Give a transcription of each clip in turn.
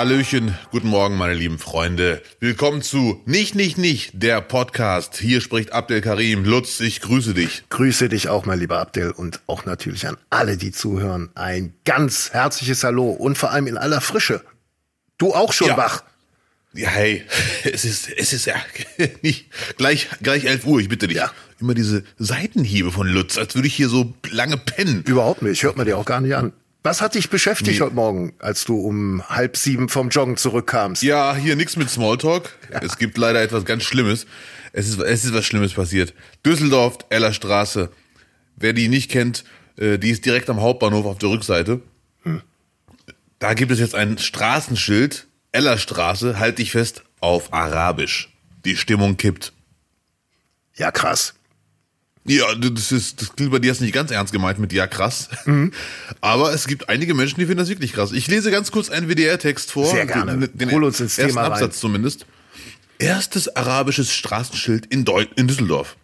Hallöchen, guten Morgen, meine lieben Freunde. Willkommen zu Nicht, Nicht, Nicht, der Podcast. Hier spricht Abdel Karim. Lutz, ich grüße dich. Grüße dich auch, mein lieber Abdel, und auch natürlich an alle, die zuhören. Ein ganz herzliches Hallo und vor allem in aller Frische. Du auch schon Ja. wach. Ja, hey, es ist, es ist ja nicht gleich, gleich 11 Uhr, ich bitte dich. Ja. Immer diese Seitenhiebe von Lutz, als würde ich hier so lange pennen. Überhaupt nicht, hört man dir auch gar nicht an. Was hat dich beschäftigt Nee. heute Morgen, als du um halb sieben vom Joggen zurückkamst? Ja, hier nix mit Smalltalk. Es gibt leider etwas ganz Schlimmes. Es ist, es ist was Schlimmes passiert. Düsseldorf, Ellerstraße. Wer die nicht kennt, äh, die ist direkt am Hauptbahnhof auf der Rückseite. Da gibt es jetzt ein Straßenschild. Ellerstraße, halt dich fest, auf Arabisch. Die Stimmung kippt. Ja, krass. Ja, das ist, das klingt bei dir jetzt nicht ganz ernst gemeint mit ja krass. Aber es gibt einige Menschen, die finden das wirklich krass. Ich lese ganz kurz einen WDR-Text vor. Sehr gerne. Den, den Hol uns ins ersten Thema rein. Absatz zumindest. Erstes arabisches Straßenschild in, Deu in Düsseldorf.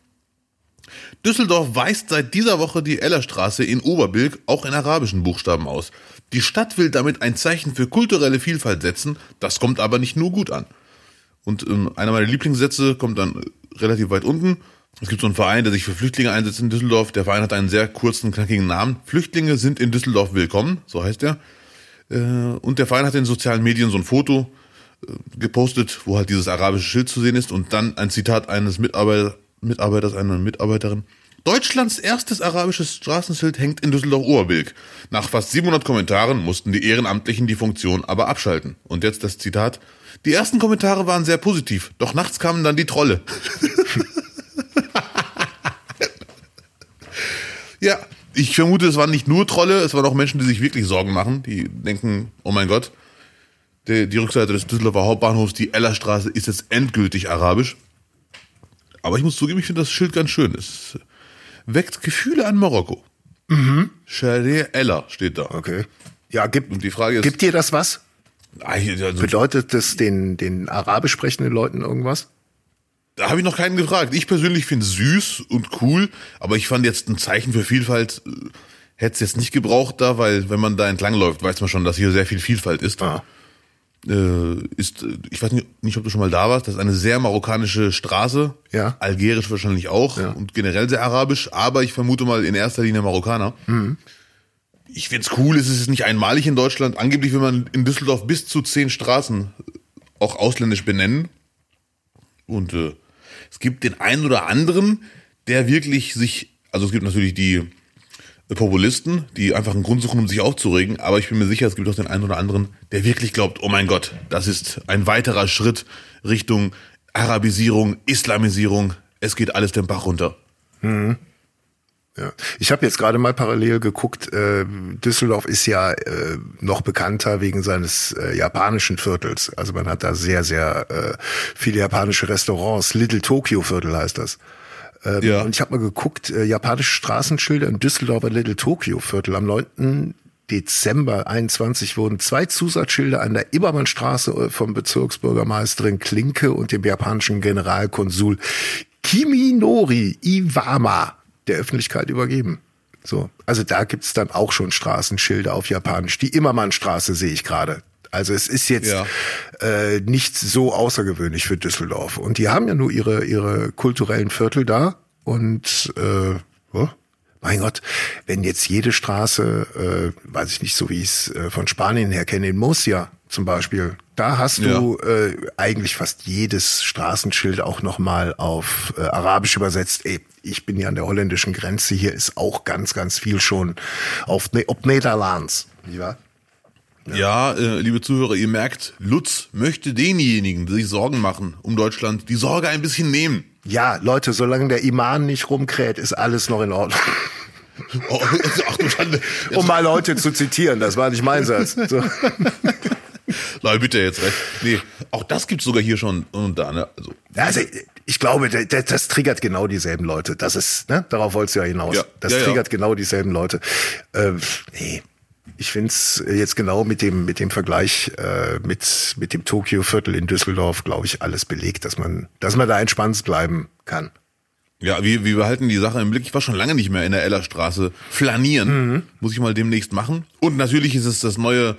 Düsseldorf weist seit dieser Woche die Ellerstraße in Oberbilk auch in arabischen Buchstaben aus. Die Stadt will damit ein Zeichen für kulturelle Vielfalt setzen, das kommt aber nicht nur gut an. Und ähm, einer meiner Lieblingssätze kommt dann relativ weit unten. Es gibt so einen Verein, der sich für Flüchtlinge einsetzt in Düsseldorf. Der Verein hat einen sehr kurzen, knackigen Namen. Flüchtlinge sind in Düsseldorf willkommen, so heißt er. Äh, und der Verein hat in sozialen Medien so ein Foto äh, gepostet, wo halt dieses arabische Schild zu sehen ist und dann ein Zitat eines Mitarbeiter, Mitarbeiters, einer Mitarbeiterin. Deutschlands erstes arabisches Straßenschild hängt in Düsseldorf-Oberbilk. Nach fast 700 Kommentaren mussten die Ehrenamtlichen die Funktion aber abschalten. Und jetzt das Zitat. Die ersten Kommentare waren sehr positiv, doch nachts kamen dann die Trolle. ja, ich vermute, es waren nicht nur Trolle, es waren auch Menschen, die sich wirklich Sorgen machen, die denken, oh mein Gott, die, die Rückseite des Düsseldorfer Hauptbahnhofs, die Ellerstraße, ist jetzt endgültig arabisch. Aber ich muss zugeben, ich finde das Schild ganz schön. Es weckt Gefühle an Marokko. Mhm. Chalet Eller steht da. Okay. Ja, gibt, Und die Frage ist, gibt dir das was? Also, Bedeutet das den, den arabisch sprechenden Leuten irgendwas? Da habe ich noch keinen gefragt. Ich persönlich finde es süß und cool, aber ich fand jetzt ein Zeichen für Vielfalt, äh, hätte es jetzt nicht gebraucht da, weil wenn man da entlang läuft, weiß man schon, dass hier sehr viel Vielfalt ist. Ah. Äh, ist, äh, ich weiß nicht, nicht, ob du schon mal da warst, das ist eine sehr marokkanische Straße. Ja. Algerisch wahrscheinlich auch Ja. und generell sehr arabisch, aber ich vermute mal in erster Linie Marokkaner. Ich find's cool, es ist nicht einmalig in Deutschland. Angeblich will man in Düsseldorf bis zu zehn Straßen auch ausländisch benennen. Und äh, es gibt den einen oder anderen, der wirklich sich, also es gibt natürlich die Populisten, die einfach einen Grund suchen, um sich aufzuregen, aber ich bin mir sicher, es gibt auch den einen oder anderen, der wirklich glaubt, oh mein Gott, das ist ein weiterer Schritt Richtung Arabisierung, Islamisierung, es geht alles den Bach runter. Ja. Ich habe jetzt gerade mal parallel geguckt, äh, Düsseldorf ist ja äh, noch bekannter wegen seines äh, japanischen Viertels. Also man hat da sehr, sehr äh, viele japanische Restaurants. Little Tokyo Viertel heißt das. Ähm, Ja. Und ich habe mal geguckt, äh, japanische Straßenschilder im Düsseldorfer Little Tokyo Viertel am 9. Dezember 21 wurden zwei Zusatzschilder an der Immermannstraße äh, vom Bezirksbürgermeisterin Klinke und dem japanischen Generalkonsul Kiminori Iwama der Öffentlichkeit übergeben. So, also da gibt's dann auch schon Straßenschilder auf Japanisch. Die Immermannstraße sehe ich gerade. Also es ist jetzt Ja. äh, nicht so außergewöhnlich für Düsseldorf. Und die haben ja nur ihre, ihre kulturellen Viertel da. Und äh, oh, mein Gott, wenn jetzt jede Straße, äh, weiß ich nicht, so wie ich es äh, von Spanien her kenne, in Murcia zum Beispiel, da hast du äh, eigentlich fast jedes Straßenschild auch nochmal auf äh, Arabisch übersetzt. Ey, ich bin ja an der holländischen Grenze, hier ist auch ganz, ganz viel schon auf ne ob Nederlands. Nicht wahr? Ja, äh, liebe Zuhörer, ihr merkt, Lutz möchte denjenigen, die sich Sorgen machen um Deutschland, die Sorge ein bisschen nehmen. Ja, Leute, solange der Iman nicht rumkräht, ist alles noch in Ordnung. Oh, ach du Schande. Um mal Leute zu zitieren, das war nicht mein Satz. So. Leute, bitte jetzt recht. Nee, auch das gibt's sogar hier schon und da, ne? Also, Also ich glaube, das, das triggert genau dieselben Leute. Das ist, ne? Darauf wolltest du ja hinaus. Ja. Das Ja, ja. triggert genau dieselben Leute. Äh, nee. Ich find's jetzt genau mit dem mit dem Vergleich äh, mit mit dem Tokio Viertel in Düsseldorf, glaube ich, alles belegt, dass man dass man da entspannt bleiben kann. Ja, wir, wir behalten die Sache im Blick. Ich war schon lange nicht mehr in der Ellerstraße flanieren. Muss ich mal demnächst machen. Und natürlich ist es das neue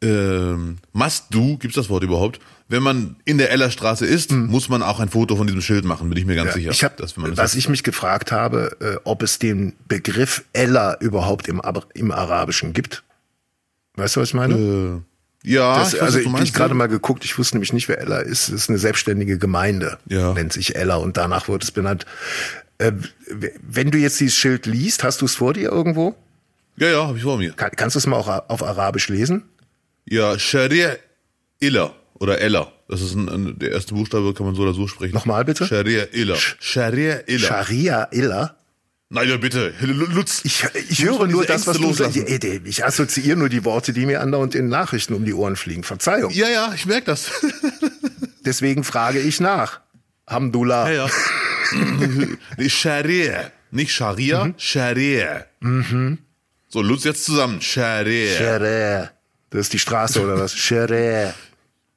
ähm, must do, gibt's das Wort überhaupt? Wenn man in der Ellerstraße ist, muss man auch ein Foto von diesem Schild machen, bin ich mir ganz sicher. Hm. Ich hab, dass man das was ich mich gefragt habe, äh, ob es den Begriff Ella überhaupt im, im Arabischen gibt. Weißt du, was ich meine? äh, ja, Das, ich weiß, also ich, gerade mal geguckt, ich wusste nämlich nicht, wer Ella ist. Es ist eine selbstständige Gemeinde, Ja. nennt sich Ella und danach wird es benannt. Äh, wenn du jetzt dieses Schild liest, hast du es vor dir irgendwo? Ja, ja, habe ich vor mir. Kann, kannst du es mal auch auf Arabisch lesen? Ja, Sharia Illa oder Ella. Das ist ein, ein, der erste Buchstabe, kann man so oder so sprechen. Nochmal bitte? Sharia Illa. Sharia Illa. Scharia Illa? Nein, ja bitte. Lutz. Ich, ich höre nur das, was du sagst. loslassen. Ich, assoziiere nur die Worte, die mir andauernd in Nachrichten um die Ohren fliegen. Verzeihung. Ja, ja, ich merke das. Deswegen frage ich nach. Hamdullah. ja, ja. nee, Sharia. Nicht Scharia, Mhm. Sharia. So, Lutz jetzt zusammen. Sharia. Scharia. Das ist die Straße oder was? Scharia.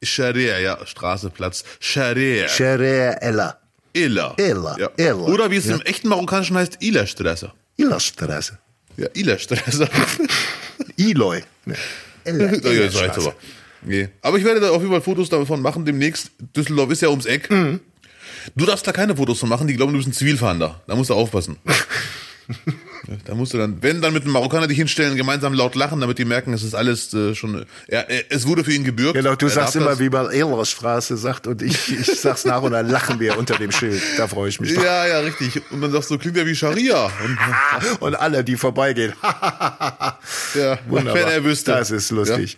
Sharia, ja, Straße, Platz. Sharia. Scharia Ella. Illa. Illa, Ja. Illa. Oder wie es im echten Marokkanischen heißt, Ila-Straße. Illa-Straße. Ja, Ila-Straße. Iloy. Ne. Ella, Ja, ja, das heißt aber. Nee. Aber ich werde da auf jeden Fall Fotos davon machen demnächst. Düsseldorf ist ja ums Eck. Mhm. Du darfst da keine Fotos von machen, die glauben, du bist ein Zivilfahnder. Da musst du aufpassen. Ja, da musst du dann, wenn, dann mit einem Marokkaner dich hinstellen, gemeinsam laut lachen, damit die merken, es ist alles äh, schon, ja, äh, es wurde für ihn gebürgt. Genau, du Er sagst immer, das. wie man Illa-Straße sagt und ich, ich sag's nach und dann lachen wir unter dem Schild. Da freue ich mich drauf. Ja, ja, richtig. Und dann sagst du, klingt ja wie Scharia. Und, Und alle, die vorbeigehen. ja, Wunderbar. wenn er wüsste. Das ist lustig.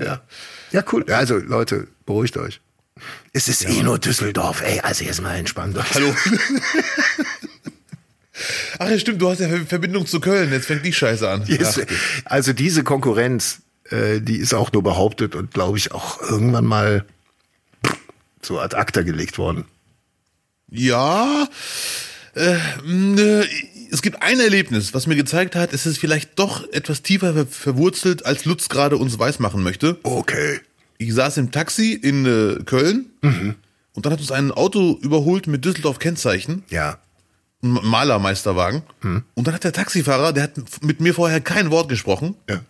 Ja. Ja, cool. Also, Leute, beruhigt euch. Es ist eh nur Düsseldorf, ey. Also jetzt mal entspannt. euch. Hallo. Ach ja, stimmt, du hast ja Ver- Verbindung zu Köln. Jetzt fängt die Scheiße an. Ach, also diese Konkurrenz, äh, die ist auch nur behauptet und glaube ich auch irgendwann mal so ad acta gelegt worden. Ja, äh, mh, es gibt ein Erlebnis, was mir gezeigt hat, es ist vielleicht doch etwas tiefer ver verwurzelt, als Lutz gerade uns weismachen möchte. Okay. Ich saß im Taxi in äh, Köln und dann hat uns ein Auto überholt mit Düsseldorf Kennzeichen, Ja. Malermeisterwagen. Und dann hat der Taxifahrer, der hat mit mir vorher kein Wort gesprochen, Ja.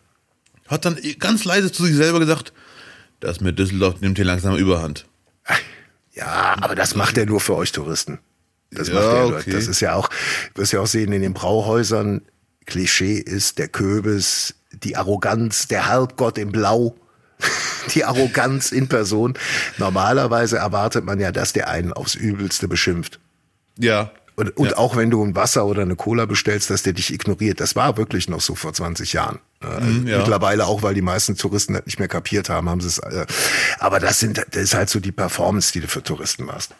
hat dann ganz leise zu sich selber gesagt, das mit Düsseldorf nimmt hier langsam überhand. Ja, aber das macht er nur für euch Touristen. Das Ja, macht er. okay. Das ist ja auch, du wirst ja auch sehen, in den Brauhäusern, Klischee ist der Köbis, die Arroganz, der Halbgott im Blau, die Arroganz in Person. Normalerweise erwartet man ja, dass der einen aufs Übelste beschimpft. Ja. Und, und Ja. auch wenn du ein Wasser oder eine Cola bestellst, dass der dich ignoriert. Das war wirklich noch so vor 20 Jahren. Äh, Mhm, ja. Mittlerweile auch, weil die meisten Touristen das nicht mehr kapiert haben, haben sie es. Äh, aber das sind, das ist halt so die Performance, die du für Touristen machst.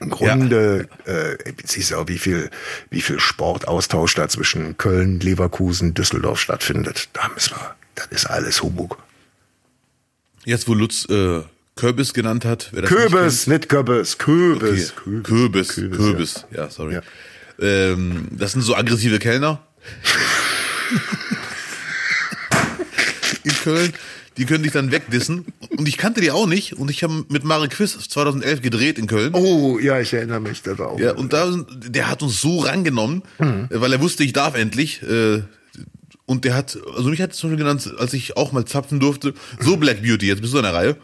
Im Grunde äh, siehst du auch, wie viel, wie viel Sportaustausch da zwischen Köln, Leverkusen, Düsseldorf stattfindet. Da müssen wir, das ist alles Humbug. Jetzt, wo Lutz äh, Kürbis genannt hat. wer das nicht Kürbis, nicht Kürbis, Kürbis. kennt- Kürbis, Kürbis, Kürbis, ja. sorry. Ja. Ähm, das sind so aggressive Kellner. In Köln. Die können dich dann wegdissen. Und ich kannte die auch nicht. Und ich habe mit Marek Quiz 2011 gedreht in Köln. Oh, ja, ich erinnere mich, das auch. Ja, und da, der hat uns so rangenommen, Mhm. weil er wusste, ich darf endlich. Äh, und der hat, also mich hat es zum Beispiel genannt, als ich auch mal zapfen durfte, so Black Beauty, jetzt bist du an der Reihe.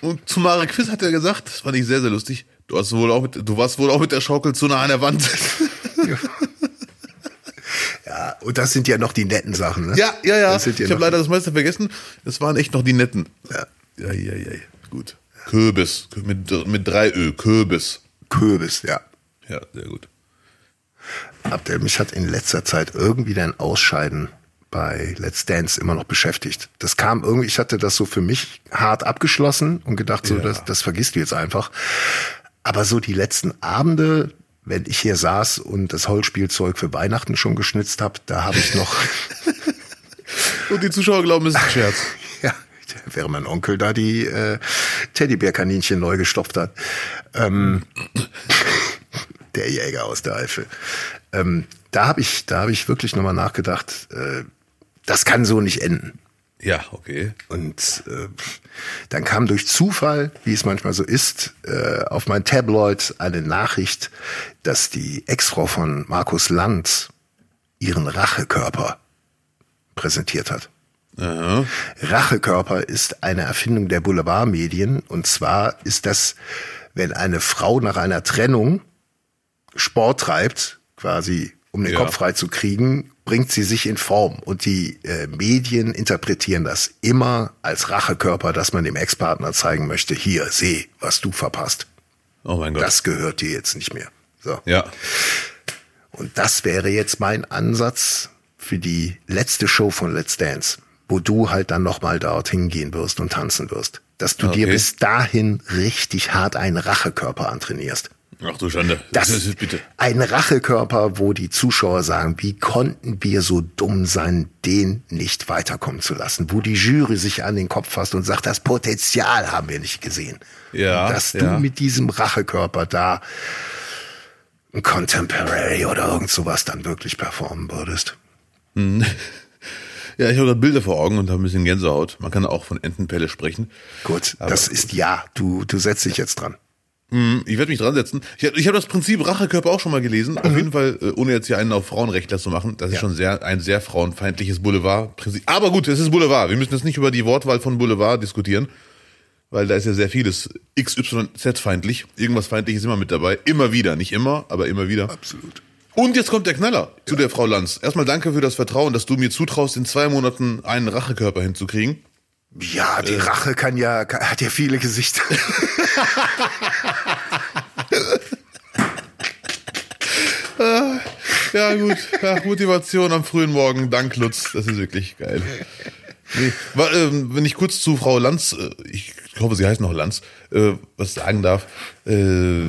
Und zu Marek Quiz hat er gesagt, das fand ich sehr, sehr lustig, du hast wohl auch mit, du warst wohl auch mit der Schaukel zu nah an der Wand. Ja, und das sind ja noch die netten Sachen, ne? ja, ja, ja. Ich habe leider das meiste vergessen. Das waren echt noch die netten. Ja. Ja, ja, ja. Gut. Kürbis. Mit, mit drei Ö. Kürbis. Kürbis, ja. Ja, sehr gut. Abdel, mich hat in letzter Zeit irgendwie dein Ausscheiden bei Let's Dance immer noch beschäftigt. Das kam irgendwie, ich hatte das so für mich hart abgeschlossen und gedacht, so, Ja. das, das vergisst du jetzt einfach. Aber so die letzten Abende, wenn ich hier saß und das Holzspielzeug für Weihnachten schon geschnitzt habe, da habe ich noch, Und die Zuschauer glauben, es ist ein Scherz. ja, wäre mein Onkel da die äh, Teddybärkaninchen neu gestopft hat. Ähm, der Jäger aus der Eifel. Ähm, da habe ich, da habe ich wirklich nochmal nachgedacht, äh, das kann so nicht enden. Ja, okay. Und äh, dann kam durch Zufall, wie es manchmal so ist, äh, auf mein Tabloid eine Nachricht, dass die Ex-Frau von Markus Lanz ihren Rachekörper präsentiert hat. Rachekörper ist eine Erfindung der Boulevardmedien. Und zwar ist das, wenn eine Frau nach einer Trennung Sport treibt, quasi um den Ja. Kopf frei zu kriegen, bringt sie sich in Form. Und die äh, Medien interpretieren das immer als Rachekörper, dass man dem Ex-Partner zeigen möchte, hier, seh, was du verpasst. Oh mein Gott. Das gehört dir jetzt nicht mehr. So. ja. Und das wäre jetzt mein Ansatz für die letzte Show von Let's Dance, wo du halt dann nochmal dorthin gehen wirst und tanzen wirst. Dass du dir Okay. bis dahin richtig hart einen Rachekörper antrainierst. Ach du Schande. Das ist bitte. ein Rachekörper, wo die Zuschauer sagen, wie konnten wir so dumm sein, den nicht weiterkommen zu lassen? Wo die Jury sich an den Kopf fasst und sagt, das Potenzial haben wir nicht gesehen. Ja, Und dass ja. du mit diesem Rachekörper da ein Contemporary oder irgend sowas dann wirklich performen würdest. Ja, ich habe gerade Bilder vor Augen und habe ein bisschen Gänsehaut. Man kann auch von Entenpelle sprechen. Gut, Aber- das ist ja, du, du setzt dich jetzt dran. Hm, Ich werde mich dran setzen. Ich, hab- ich habe das Prinzip Rachekörper auch schon mal gelesen. Auf jeden Fall, äh, ohne jetzt hier einen auf Frauenrechtler zu machen. Das ist Ja. schon sehr ein sehr frauenfeindliches Boulevardprinzip. Aber gut, es ist Boulevard. Wir müssen jetzt nicht über die Wortwahl von Boulevard diskutieren, weil da ist ja sehr vieles XYZ-feindlich. Irgendwas feindliches immer mit dabei. Immer wieder. Nicht immer, aber immer wieder. Absolut. Und jetzt kommt der Knaller zu der Frau Lanz. Erstmal danke für das Vertrauen, dass du mir zutraust, in zwei Monaten einen Rachekörper hinzukriegen. Ja, die Rache kann ja, kann, hat ja viele Gesichter. Ja, gut. Ja, Motivation am frühen Morgen. Dank, Lutz. Das ist wirklich geil. Nee. Ähm, wenn ich kurz zu Frau Lanz, äh, ich hoffe, sie heißt noch Lanz, äh, was sagen darf. Äh,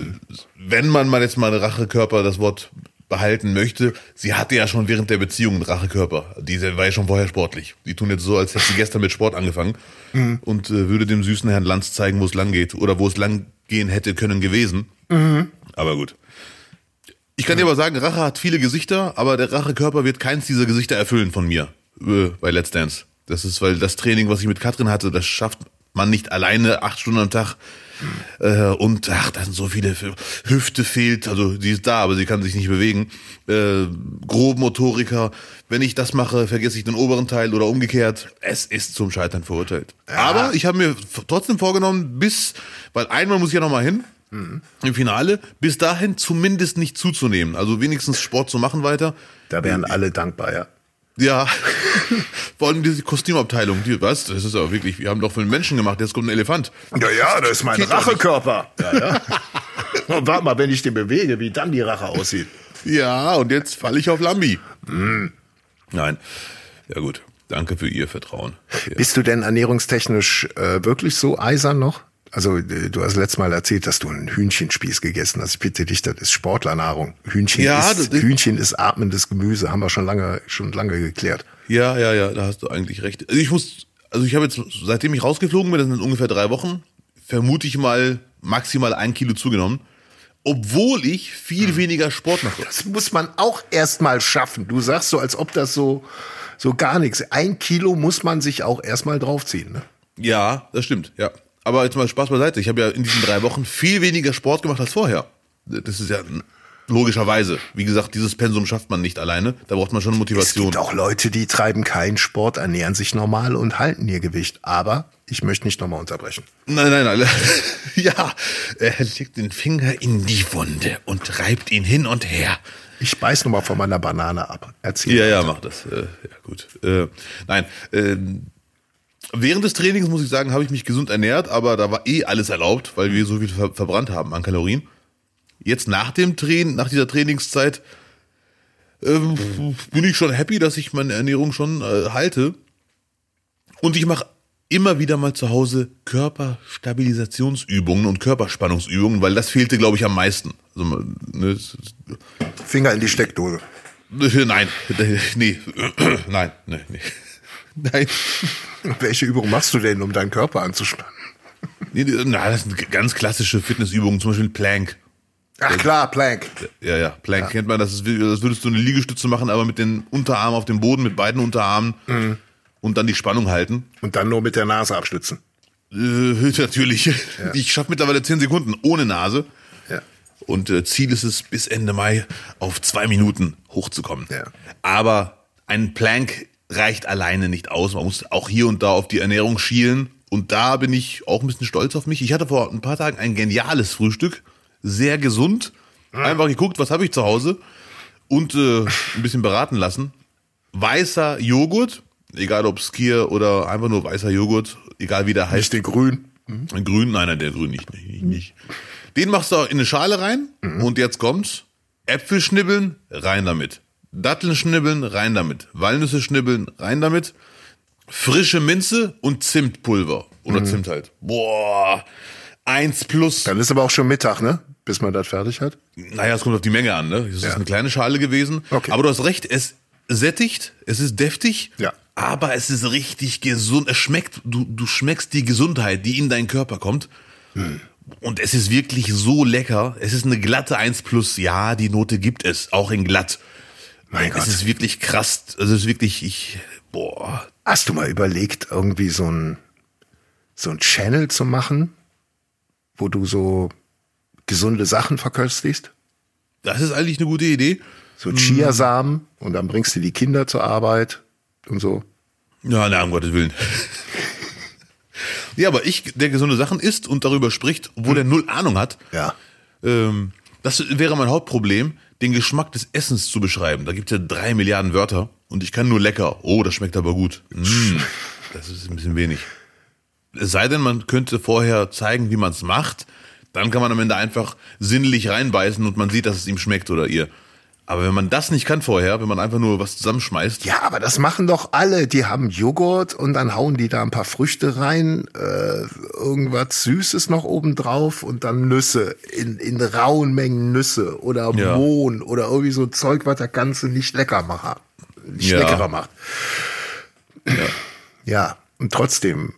wenn man mal jetzt mal Rachekörper das Wort behalten möchte, sie hatte ja schon während der Beziehung einen Rachekörper. Die war ja schon vorher sportlich. Die tun jetzt so, als hätte sie gestern mit Sport angefangen und äh, würde dem süßen Herrn Lanz zeigen, wo es lang geht oder wo es lang gehen hätte können gewesen. Aber gut. Ich kann dir aber sagen, Rache hat viele Gesichter, aber der Rachekörper wird keins dieser Gesichter erfüllen von mir äh, bei Let's Dance. Das ist, weil das Training, was ich mit Katrin hatte, das schafft man nicht alleine acht Stunden am Tag. Äh, und ach, da sind so viele Hüfte fehlt, also sie ist da, aber sie kann sich nicht bewegen. Äh, Grobmotoriker, wenn ich das mache, vergesse ich den oberen Teil oder umgekehrt. Es ist zum Scheitern verurteilt. Aber ich habe mir trotzdem vorgenommen, bis, weil einmal muss ich ja noch mal hin, im Finale, bis dahin zumindest nicht zuzunehmen. Also wenigstens Sport zu machen weiter. Da wären alle dankbar, ja. Ja, vor allem diese Kostümabteilung, die, was, das ist aber wirklich, wir haben doch für einen Menschen gemacht, jetzt kommt ein Elefant. Ja, ja, das ist mein Geht. Rachekörper. Ja, ja. Und warte mal, wenn ich den bewege, wie dann die Rache aussieht. Ja, und jetzt falle ich auf Lambi. Nein, ja gut, danke für Ihr Vertrauen. Bist du denn ernährungstechnisch äh, wirklich so eisern noch? Also äh, du hast letztes Mal erzählt, dass du einen Hühnchenspieß gegessen hast. Ich bitte dich, das ist Sportlernahrung. Hühnchen, Ja, ist, das- Hühnchen ist atmendes Gemüse, haben wir schon lange, schon lange geklärt. Ja, ja, ja, da hast du eigentlich recht. Also ich muss, also ich habe jetzt, seitdem ich rausgeflogen bin, das sind ungefähr drei Wochen, vermute ich mal maximal ein Kilo zugenommen, obwohl ich viel weniger Sport mache. Das muss man auch erstmal schaffen. Du sagst so, als ob das so, so gar nichts. Ein Kilo muss man sich auch erstmal draufziehen. Ne? Ja, das stimmt, ja. Aber jetzt mal Spaß beiseite. Ich habe ja in diesen drei Wochen viel weniger Sport gemacht als vorher. Das ist ja logischerweise. Wie gesagt, dieses Pensum schafft man nicht alleine. Da braucht man schon Es Motivation. gibt auch Leute, die treiben keinen Sport, ernähren sich normal und halten ihr Gewicht. Aber ich möchte nicht nochmal unterbrechen. Nein, nein, nein. Ja, er legt den Finger in die Wunde und reibt ihn hin und her. Ich beiß nochmal von meiner Banane ab. Erzähl. Ja, ja, mach das. Äh, ja, gut. Äh, nein, ähm, während des Trainings, muss ich sagen, habe ich mich gesund ernährt, aber da war eh alles erlaubt, weil wir so viel ver verbrannt haben an Kalorien. Jetzt nach dem Training, nach dieser Trainingszeit, ähm, bin ich schon happy, dass ich meine Ernährung schon äh, halte. Und ich mache immer wieder mal zu Hause Körperstabilisationsübungen und Körperspannungsübungen, weil das fehlte, glaube ich, am meisten. Also, ne, Finger in die Steckdose. Nein, nee, nein, nee, nee. Nein. Welche Übung machst du denn, um deinen Körper anzuspannen? Na, das sind ganz klassische Fitnessübungen, zum Beispiel Plank. Ach klar, Plank. Ja, ja, Plank kennt man, das ist, das würdest du eine Liegestütze machen, aber mit den Unterarmen auf dem Boden, mit beiden Unterarmen und dann die Spannung halten. Und dann nur mit der Nase abstützen. Äh, natürlich. Ich schaffe mittlerweile 10 Sekunden ohne Nase. Ja. Und äh, Ziel ist es, bis Ende Mai auf zwei Minuten hochzukommen. Ja. Aber ein Plank reicht alleine nicht aus. Man muss auch hier und da auf die Ernährung schielen. Und da bin ich auch ein bisschen stolz auf mich. Ich hatte vor ein paar Tagen ein geniales Frühstück. Sehr gesund. Einfach geguckt, was habe ich zu Hause. Und äh, ein bisschen beraten lassen. Weißer Joghurt. Egal ob Skier oder einfach nur weißer Joghurt. Egal wie der heißt. Nicht den grün. Ein grün, nein, nein, der grün nicht, nicht, nicht. Den machst du in eine Schale rein und jetzt kommt's. Äpfel schnibbeln, rein damit. Datteln schnibbeln, rein damit. Walnüsse schnibbeln, rein damit. Frische Minze und Zimtpulver. Oder Zimt halt. Boah, eins plus. Dann ist aber auch schon Mittag, ne? Bis man das fertig hat. Naja, es kommt auf die Menge an, ne? Es ist Ja. eine kleine Schale gewesen. Okay. Aber du hast recht, es sättigt, es ist deftig. Ja. Aber es ist richtig gesund. Es schmeckt, du, du schmeckst die Gesundheit, die in deinen Körper kommt. Und es ist wirklich so lecker. Es ist eine glatte 1 plus. Ja, die Note gibt es, auch in glatt. Mein es Gott. ist wirklich krass. Also es ist wirklich, ich, boah. Hast du mal überlegt, irgendwie so ein, so ein Channel zu machen, wo du so gesunde Sachen verköstigst? Das ist eigentlich eine gute Idee. So Chiasamen und dann bringst du die Kinder zur Arbeit und so. Ja, na, um Gottes Willen. ja, aber ich, der gesunde Sachen isst und darüber spricht, obwohl er null Ahnung hat, Ja. ähm, das wäre mein Hauptproblem, den Geschmack des Essens zu beschreiben. Da gibt es ja drei Milliarden Wörter und ich kann nur lecker. Oh, das schmeckt aber gut. Mm, das ist ein bisschen wenig. Es sei denn, man könnte vorher zeigen, wie man es macht. Dann kann man am Ende einfach sinnlich reinbeißen und man sieht, dass es ihm schmeckt oder ihr. Aber wenn man das nicht kann vorher, wenn man einfach nur was zusammenschmeißt, Ja, aber das machen doch alle. Die haben Joghurt und dann hauen die da ein paar Früchte rein, äh, irgendwas Süßes noch oben drauf und dann Nüsse in, in rauen Mengen Nüsse oder Ja. Mohn oder irgendwie so Zeug, was das Ganze nicht lecker macht, nicht Ja. leckerer macht. Ja. und trotzdem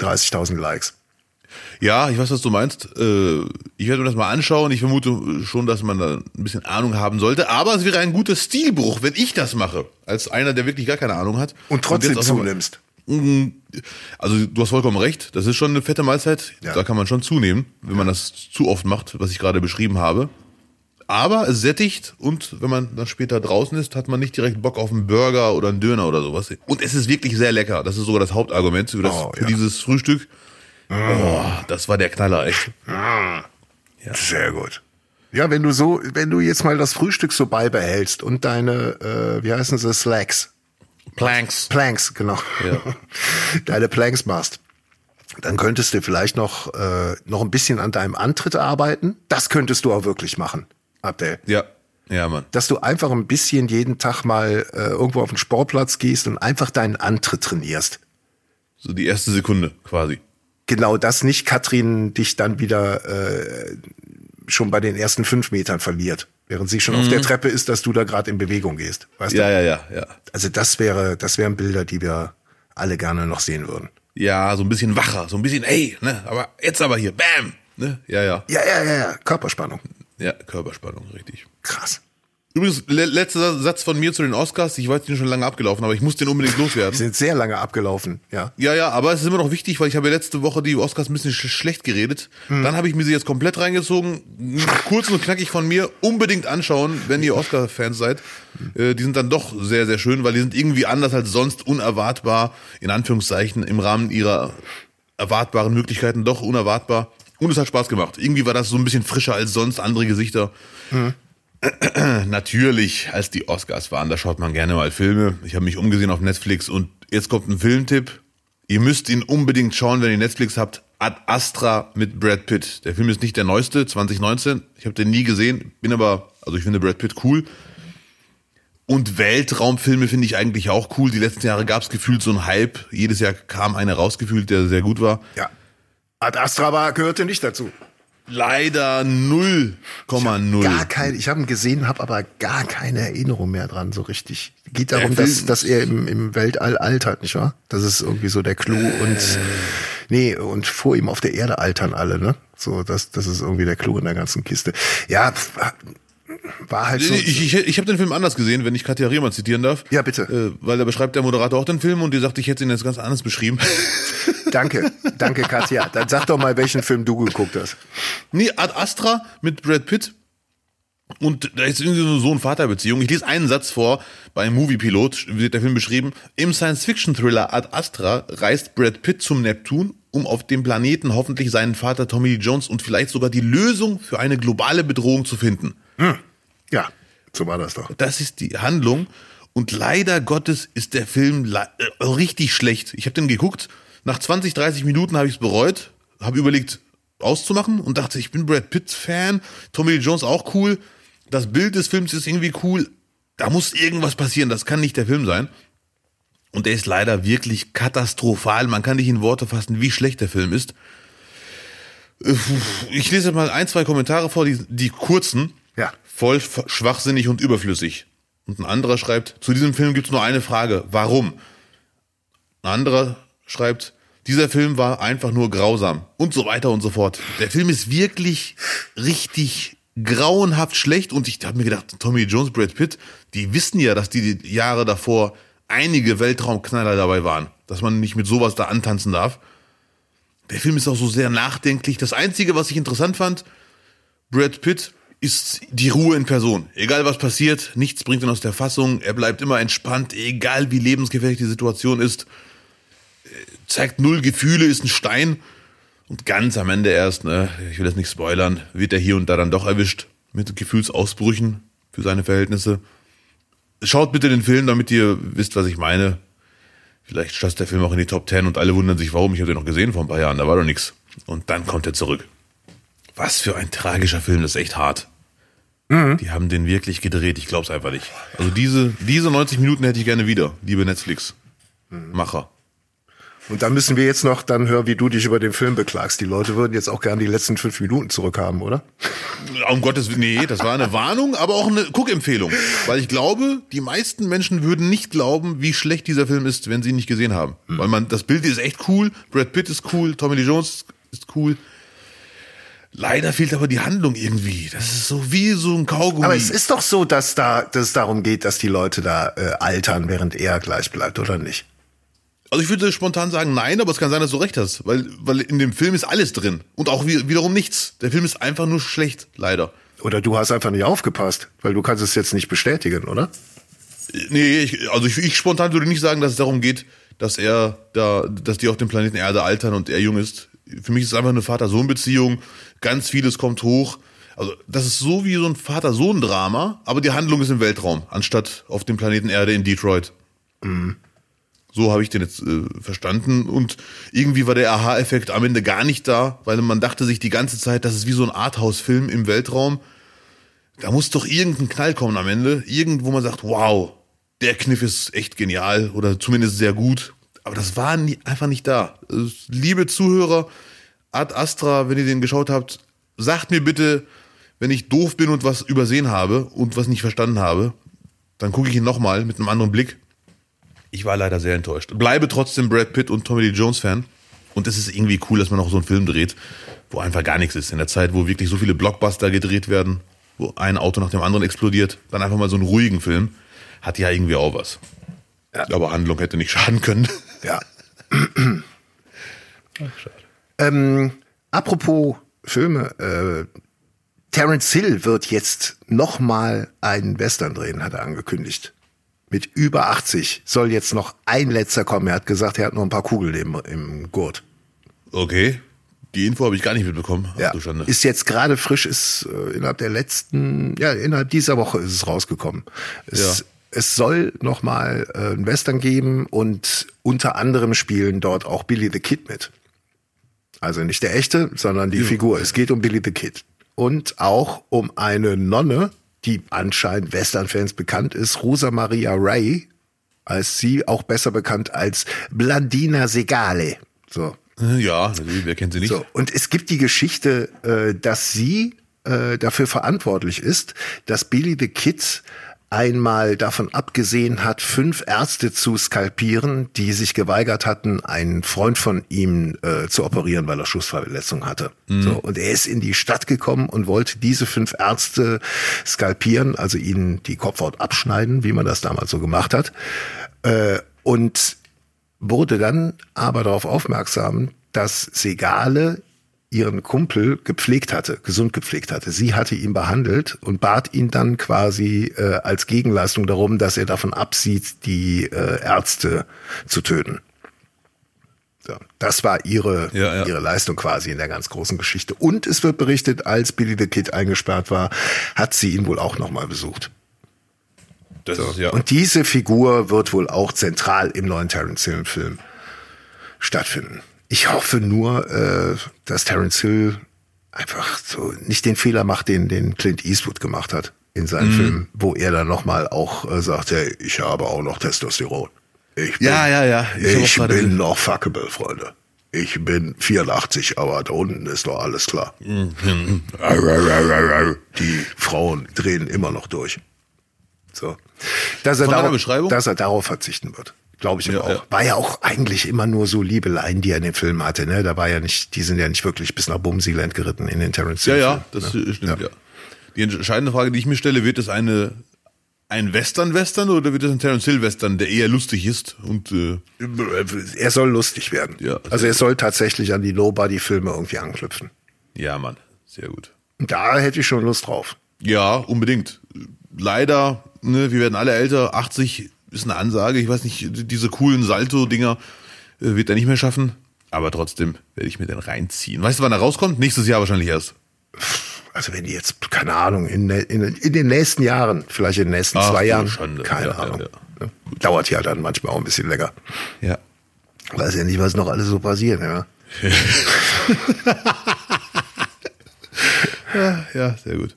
30.000 Likes. Ja, ich weiß, was du meinst. Äh, Ich werde mir das mal anschauen. Ich vermute schon, dass man da ein bisschen Ahnung haben sollte. Aber es wäre ein guter Stilbruch, wenn ich das mache. Als einer, der wirklich gar keine Ahnung hat. Und trotzdem noch- zunimmst. Also du hast vollkommen recht. Das ist schon eine fette Mahlzeit. Ja. Da kann man schon zunehmen, wenn man das zu oft macht, was ich gerade beschrieben habe. Aber es sättigt und wenn man dann später draußen ist, hat man nicht direkt Bock auf einen Burger oder einen Döner oder sowas. Und es ist wirklich sehr lecker. Das ist sogar das Hauptargument für, das, Oh, für ja. dieses Frühstück. Oh, das war der Knaller, echt. Sehr gut. Ja, wenn du so, wenn du jetzt mal das Frühstück so beibehältst und deine, äh, wie heißen sie, Slacks, Planks. Planks, genau, Ja. deine Planks machst, dann könntest du vielleicht noch, äh, noch ein bisschen an deinem Antritt arbeiten. Das könntest du auch wirklich machen, Abdel. Ja, ja, Mann. Dass du einfach ein bisschen jeden Tag mal äh, irgendwo auf den Sportplatz gehst und einfach deinen Antritt trainierst. So die erste Sekunde quasi. Genau das nicht, Katrin dich dann wieder äh, schon bei den ersten fünf Metern verliert, während sie schon auf der Treppe ist, dass du da gerade in Bewegung gehst. Weißt Ja, du? ja, ja, ja. Also das wäre, das wären Bilder, die wir alle gerne noch sehen würden. Ja, so ein bisschen wacher, so ein bisschen, ey, ne, aber jetzt aber hier, bam, ne, ja, ja, Ja, ja, ja, ja. Körperspannung. ja, Körperspannung, richtig. Krass. Übrigens, le letzter Satz von mir zu den Oscars, ich weiß, die sind schon lange abgelaufen, aber ich muss den unbedingt Die loswerden. sind sehr lange abgelaufen, ja. Ja, ja, aber es ist immer noch wichtig, weil ich habe ja letzte Woche die Oscars ein bisschen sch schlecht geredet. Dann habe ich mir sie jetzt komplett reingezogen. Kurz und knackig von mir. Unbedingt anschauen, wenn ihr Oscar-Fans seid. Äh, die sind dann doch sehr, sehr schön, weil die sind irgendwie anders als sonst unerwartbar, in Anführungszeichen, im Rahmen ihrer erwartbaren Möglichkeiten doch unerwartbar. Und es hat Spaß gemacht. Irgendwie war das so ein bisschen frischer als sonst andere Gesichter. Natürlich, als die Oscars waren, da schaut man gerne mal Filme. Ich habe mich umgesehen auf Netflix und jetzt kommt ein Filmtipp. Ihr müsst ihn unbedingt schauen, wenn ihr Netflix habt. Ad Astra mit Brad Pitt. Der Film ist nicht der neueste, 2019. Ich habe den nie gesehen, bin aber, also ich finde Brad Pitt cool. Und Weltraumfilme finde ich eigentlich auch cool. Die letzten Jahre gab es gefühlt so einen Hype. Jedes Jahr kam einer rausgefühlt, der sehr gut war. Ja. Ad Astra war, gehörte nicht dazu. Leider 0,0. Gar kein, ich habe ihn gesehen, habe aber gar keine Erinnerung mehr dran, so richtig. Geht darum, dass, dass er im, im Weltall altert, nicht wahr? Das ist irgendwie so der Clou und nee, und vor ihm auf der Erde altern alle, ne? So, das, das ist irgendwie der Clou in der ganzen Kiste. Ja, war halt so. Ich, ich, ich habe den Film anders gesehen, wenn ich Katja Riemann zitieren darf. Ja, bitte. Äh, weil da beschreibt der Moderator auch den Film und die sagt, ich hätte ihn jetzt ganz anders beschrieben. Danke, danke, Katja. Dann sag doch mal, welchen Film du geguckt hast. nee, Ad Astra mit Brad Pitt. Und da ist irgendwie so eine Sohn-Vater-Beziehung. Ich lese einen Satz vor, beim Movie-Pilot wird der Film beschrieben. Im Science-Fiction-Thriller Ad Astra reist Brad Pitt zum Neptun, um auf dem Planeten hoffentlich seinen Vater Tommy Lee Jones und vielleicht sogar die Lösung für eine globale Bedrohung zu finden. Hm. Ja, so war das doch. Das ist die Handlung. Und leider Gottes ist der Film äh, richtig schlecht. Ich habe den geguckt. Nach 20, 30 Minuten habe ich es bereut, habe überlegt auszumachen und dachte, ich bin Brad Pitt Fan, Tommy Lee Jones auch cool das Bild des Films ist irgendwie cool. Da muss irgendwas passieren. Das kann nicht der Film sein. Und der ist leider wirklich katastrophal. Man kann nicht in Worte fassen, wie schlecht der Film ist. Ich lese mal ein, zwei Kommentare vor, die, die kurzen. Ja. Voll schwachsinnig und überflüssig. Und ein anderer schreibt, zu diesem Film gibt es nur eine Frage. Warum? Ein anderer schreibt, dieser Film war einfach nur grausam. Und so weiter und so fort. Der Film ist wirklich richtig grauenhaft schlecht und ich habe mir gedacht, Tommy Jones, Brad Pitt, die wissen ja, dass die, die Jahre davor einige Weltraumknaller dabei waren, dass man nicht mit sowas da antanzen darf. Der Film ist auch so sehr nachdenklich. Das Einzige, was ich interessant fand, Brad Pitt ist die Ruhe in Person. Egal was passiert, nichts bringt ihn aus der Fassung. Er bleibt immer entspannt, egal wie lebensgefährlich die Situation ist. Zeigt null Gefühle, ist ein Stein. Und ganz am Ende erst, ne, ich will das nicht spoilern, wird er hier und da dann doch erwischt mit Gefühlsausbrüchen für seine Verhältnisse. Schaut bitte den Film, damit ihr wisst, was ich meine. Vielleicht schoss der Film auch in die Top Ten und alle wundern sich, warum. Ich habe den noch gesehen vor ein paar Jahren, da war doch nichts. Und dann kommt er zurück. Was für ein tragischer Film, das ist echt hart. Mhm. Die haben den wirklich gedreht, ich glaub's einfach nicht. Also diese, diese 90 Minuten hätte ich gerne wieder, liebe Netflix-Macher. Und dann müssen wir jetzt noch dann hören, wie du dich über den Film beklagst. Die Leute würden jetzt auch gerne die letzten fünf Minuten zurückhaben, oder? Um Gottes Willen, nee, das war eine Warnung, aber auch eine Guckempfehlung. Weil ich glaube, die meisten Menschen würden nicht glauben, wie schlecht dieser Film ist, wenn sie ihn nicht gesehen haben. Mhm. Weil man, das Bild ist echt cool, Brad Pitt ist cool, Tommy Lee Jones ist cool. Leider fehlt aber die Handlung irgendwie. Das ist so wie so ein Kaugummi. Aber es ist doch so, dass da, dass es darum geht, dass die Leute da äh, altern, während er gleich bleibt, oder nicht? Also ich würde spontan sagen nein, aber es kann sein, dass du recht hast, weil, weil in dem Film ist alles drin und auch wiederum nichts. Der Film ist einfach nur schlecht, leider. Oder du hast einfach nicht aufgepasst, weil du kannst es jetzt nicht bestätigen, oder? Nee, ich, also ich, ich spontan würde nicht sagen, dass es darum geht, dass er da, dass die auf dem Planeten Erde altern und er jung ist. Für mich ist es einfach eine Vater-Sohn-Beziehung. Ganz vieles kommt hoch. Also das ist so wie so ein Vater-Sohn-Drama, aber die Handlung ist im Weltraum, anstatt auf dem Planeten Erde in Detroit. Mhm. So habe ich den jetzt äh, verstanden. Und irgendwie war der Aha-Effekt am Ende gar nicht da, weil man dachte sich die ganze Zeit, das ist wie so ein Arthouse-Film im Weltraum. Da muss doch irgendein Knall kommen am Ende. Irgendwo man sagt, wow, der Kniff ist echt genial oder zumindest sehr gut. Aber das war nie, einfach nicht da. Also, liebe Zuhörer, Ad Astra, wenn ihr den geschaut habt, sagt mir bitte, wenn ich doof bin und was übersehen habe und was nicht verstanden habe, dann gucke ich ihn nochmal mit einem anderen Blick ich war leider sehr enttäuscht. Bleibe trotzdem Brad Pitt und Tommy Lee Jones Fan. Und es ist irgendwie cool, dass man auch so einen Film dreht, wo einfach gar nichts ist. In der Zeit, wo wirklich so viele Blockbuster gedreht werden, wo ein Auto nach dem anderen explodiert, dann einfach mal so einen ruhigen Film, hat ja irgendwie auch was. Ja. Aber Handlung hätte nicht schaden können. Ja. Ach, ähm, apropos Filme, äh, Terence Hill wird jetzt nochmal einen Western drehen, hat er angekündigt mit über 80 soll jetzt noch ein letzter kommen. Er hat gesagt, er hat noch ein paar Kugeln im, im Gurt. Okay. Die Info habe ich gar nicht mitbekommen. Ja, ist jetzt gerade frisch, ist äh, innerhalb der letzten, ja, innerhalb dieser Woche ist es rausgekommen. Es, ja. es soll noch mal äh, ein Western geben und unter anderem spielen dort auch Billy the Kid mit. Also nicht der echte, sondern die ja. Figur. Es geht um Billy the Kid. Und auch um eine Nonne, die anscheinend Western-Fans bekannt ist, Rosa Maria Ray, als sie auch besser bekannt als Blandina Segale. So. Äh, ja, wer kennt sie nicht? So. Und es gibt die Geschichte, äh, dass sie äh, dafür verantwortlich ist, dass Billy the Kid einmal davon abgesehen hat, fünf Ärzte zu skalpieren, die sich geweigert hatten, einen Freund von ihm äh, zu operieren, weil er Schussverletzung hatte. Mhm. So, und er ist in die Stadt gekommen und wollte diese fünf Ärzte skalpieren, also ihnen die Kopfhaut abschneiden, wie man das damals so gemacht hat. Äh, und wurde dann aber darauf aufmerksam, dass Segale ihren Kumpel gepflegt hatte, gesund gepflegt hatte. Sie hatte ihn behandelt und bat ihn dann quasi äh, als Gegenleistung darum, dass er davon absieht, die äh, Ärzte zu töten. So, das war ihre, Ja, ja. ihre Leistung quasi in der ganz großen Geschichte. Und es wird berichtet, als Billy the Kid eingesperrt war, hat sie ihn wohl auch nochmal besucht. Das ist ja. Und diese Figur wird wohl auch zentral im neuen Terence Hill Film stattfinden. Ich hoffe nur, äh, dass Terence Hill einfach so nicht den Fehler macht, den, den Clint Eastwood gemacht hat in Mhm. seinem Film, wo er dann nochmal auch äh, sagt, hey, ich habe auch noch Testosteron. Ich bin, Ja, ja, ja. Ich Ich, bin noch fuckable, Freunde. Ich bin 84, aber da unten ist doch alles klar. Mhm. Die Frauen drehen immer noch durch. So. Dass er, darauf, dass er darauf verzichten wird. Glaube ich Ja, auch. ja. War ja auch eigentlich immer nur so Liebeleien, die er in dem Film hatte, ne? Da war ja nicht, die sind ja nicht wirklich bis nach Bumsealand geritten in den Terrence Ja, Hill ja, das ne? stimmt, ja. Die entscheidende Frage, die ich mir stelle, wird es eine ein Western-Western oder wird es ein Terence Hill-Western, der eher lustig ist und äh, Er soll lustig werden. Ja, also er soll tatsächlich an die Low-Body-Filme irgendwie anknüpfen. ja, Mann, sehr gut. Da hätte ich schon Lust drauf. Ja, unbedingt. Leider, ne, wir werden alle älter. 80 ist eine Ansage. Ich weiß nicht, diese coolen Salto-Dinger äh, wird er nicht mehr schaffen. Aber trotzdem werde ich mir den reinziehen. Weißt du, wann er rauskommt? Nächstes Jahr wahrscheinlich erst. Also wenn die jetzt, keine Ahnung, in, in, in den nächsten Jahren, vielleicht in den nächsten Ach, zwei Jahren, Schande. keine Ja, ja, Ahnung. ja. Ne? Dauert ja dann manchmal auch ein bisschen länger. Ja. Weiß ja nicht, was noch alles so passiert, ja. Ja, sehr gut.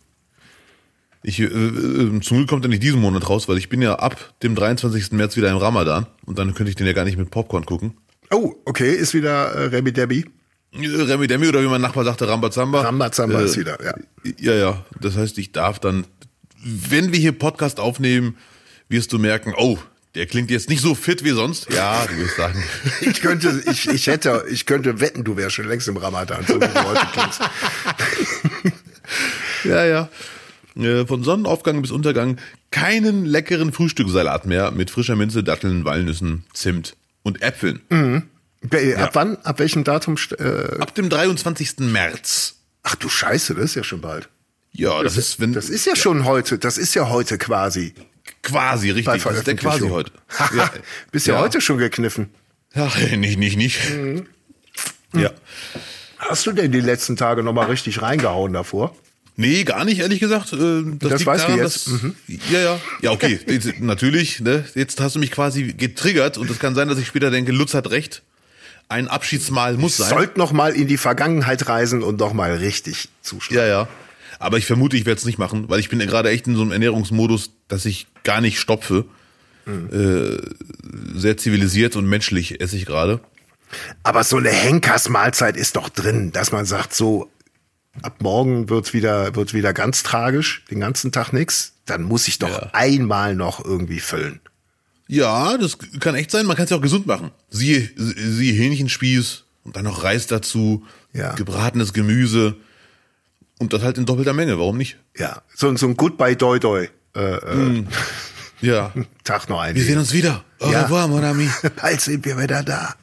Ich, äh, äh, zum Glück kommt er nicht diesen Monat raus, weil ich bin ja ab dem 23. März wieder im Ramadan und dann könnte ich den ja gar nicht mit Popcorn gucken. Oh, okay, ist wieder äh, Remy Debbie. Äh, Remi Demi oder wie mein Nachbar sagte, Rambazamba. Rambazamba Äh, ist wieder, ja. Ja, ja. Das heißt, ich darf dann, wenn wir hier Podcast aufnehmen, wirst du merken, oh, der klingt jetzt nicht so fit wie sonst. Ja, du wirst sagen. Ich könnte, ich, ich hätte, ich könnte wetten, du wärst schon längst im Ramadan, so wie du heute klingst. ja, ja. Äh, Von Sonnenaufgang bis Untergang keinen leckeren Frühstückssalat mehr mit frischer Minze, Datteln, Walnüssen, Zimt und Äpfeln. Be- Ab wann, ab welchem Datum? Äh, Ab dem 23. März. ach du Scheiße, das ist ja schon bald. Ja, das, ist, wenn, Das ist ja schon heute, das ist ja heute quasi. quasi richtig. Das ist der quasi heute. Haha, Bist ja, heute schon gekniffen. Ja, nicht, nicht, nicht. Ja. Hast du denn die letzten Tage nochmal richtig reingehauen davor? Nee, gar nicht, ehrlich gesagt. Äh, Das, Das weißt du daran, jetzt. Mhm. Dass, Ja, ja. Ja, okay. Jetzt, natürlich. Ne? Jetzt hast du mich quasi getriggert und es kann sein, dass ich später denke, Lutz hat recht. Ein Abschiedsmahl muss sein. Sollt noch mal in die Vergangenheit reisen und noch mal richtig zuschlagen. Ja, ja. Aber ich vermute, ich werde es nicht machen, weil ich bin ja gerade echt in so einem Ernährungsmodus, dass ich gar nicht stopfe. Äh, sehr zivilisiert und menschlich esse ich gerade. Aber so eine Henkersmahlzeit ist doch drin, dass man sagt, so ab morgen wird's wieder, wird's wieder ganz tragisch, den ganzen Tag nix. Dann muss ich doch Ja. einmal noch irgendwie füllen. Ja, das kann echt sein. Man kann es ja auch gesund machen. Siehe, siehe Hähnchenspieß und dann noch Reis dazu, Ja. gebratenes Gemüse und das halt in doppelter Menge. Warum nicht? Ja, so, so ein Goodbye Doi Doi äh, äh, Ja. Tag noch ein. Wir sehen uns wieder. Au Ja. revoir, mon ami. Bald sind wir wieder da.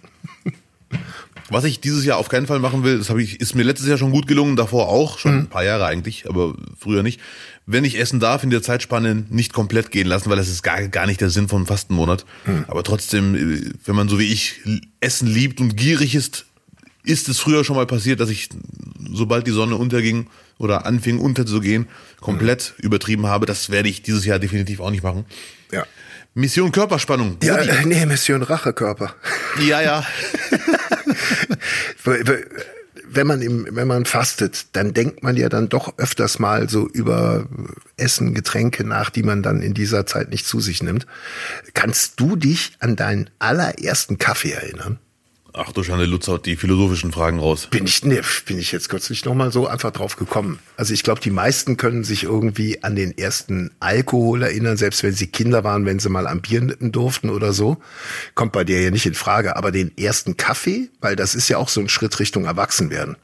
Was ich dieses Jahr auf keinen Fall machen will, das habe ich, ist mir letztes Jahr schon gut gelungen, davor auch, schon ein paar Jahre eigentlich, aber früher nicht. Wenn ich essen darf, in der Zeitspanne nicht komplett gehen lassen, weil das ist gar, gar nicht der Sinn vom Fastenmonat. Aber trotzdem, äh, wenn man so wie ich Essen liebt und gierig ist, ist es früher schon mal passiert, dass ich, sobald die Sonne unterging oder anfing unterzugehen, komplett übertrieben habe. Das werde ich dieses Jahr definitiv auch nicht machen. Ja. Mission Körperspannung. Ja, äh, nee, Mission Rachekörper. ja, ja. wenn man im, wenn man fastet, dann denkt man ja dann doch öfters mal so über Essen, Getränke nach, die man dann in dieser Zeit nicht zu sich nimmt. Kannst du dich an deinen allerersten Kaffee erinnern? Ach du Schande, Lutz haut die philosophischen Fragen raus. Bin ich, nee, bin ich jetzt kürzlich noch mal so einfach drauf gekommen. Also ich glaube, die meisten können sich irgendwie an den ersten Alkohol erinnern, selbst wenn sie Kinder waren, wenn sie mal am Bier nippen durften oder so. Kommt bei dir ja nicht in Frage. Aber den ersten Kaffee, weil das ist ja auch so ein Schritt Richtung Erwachsenwerden.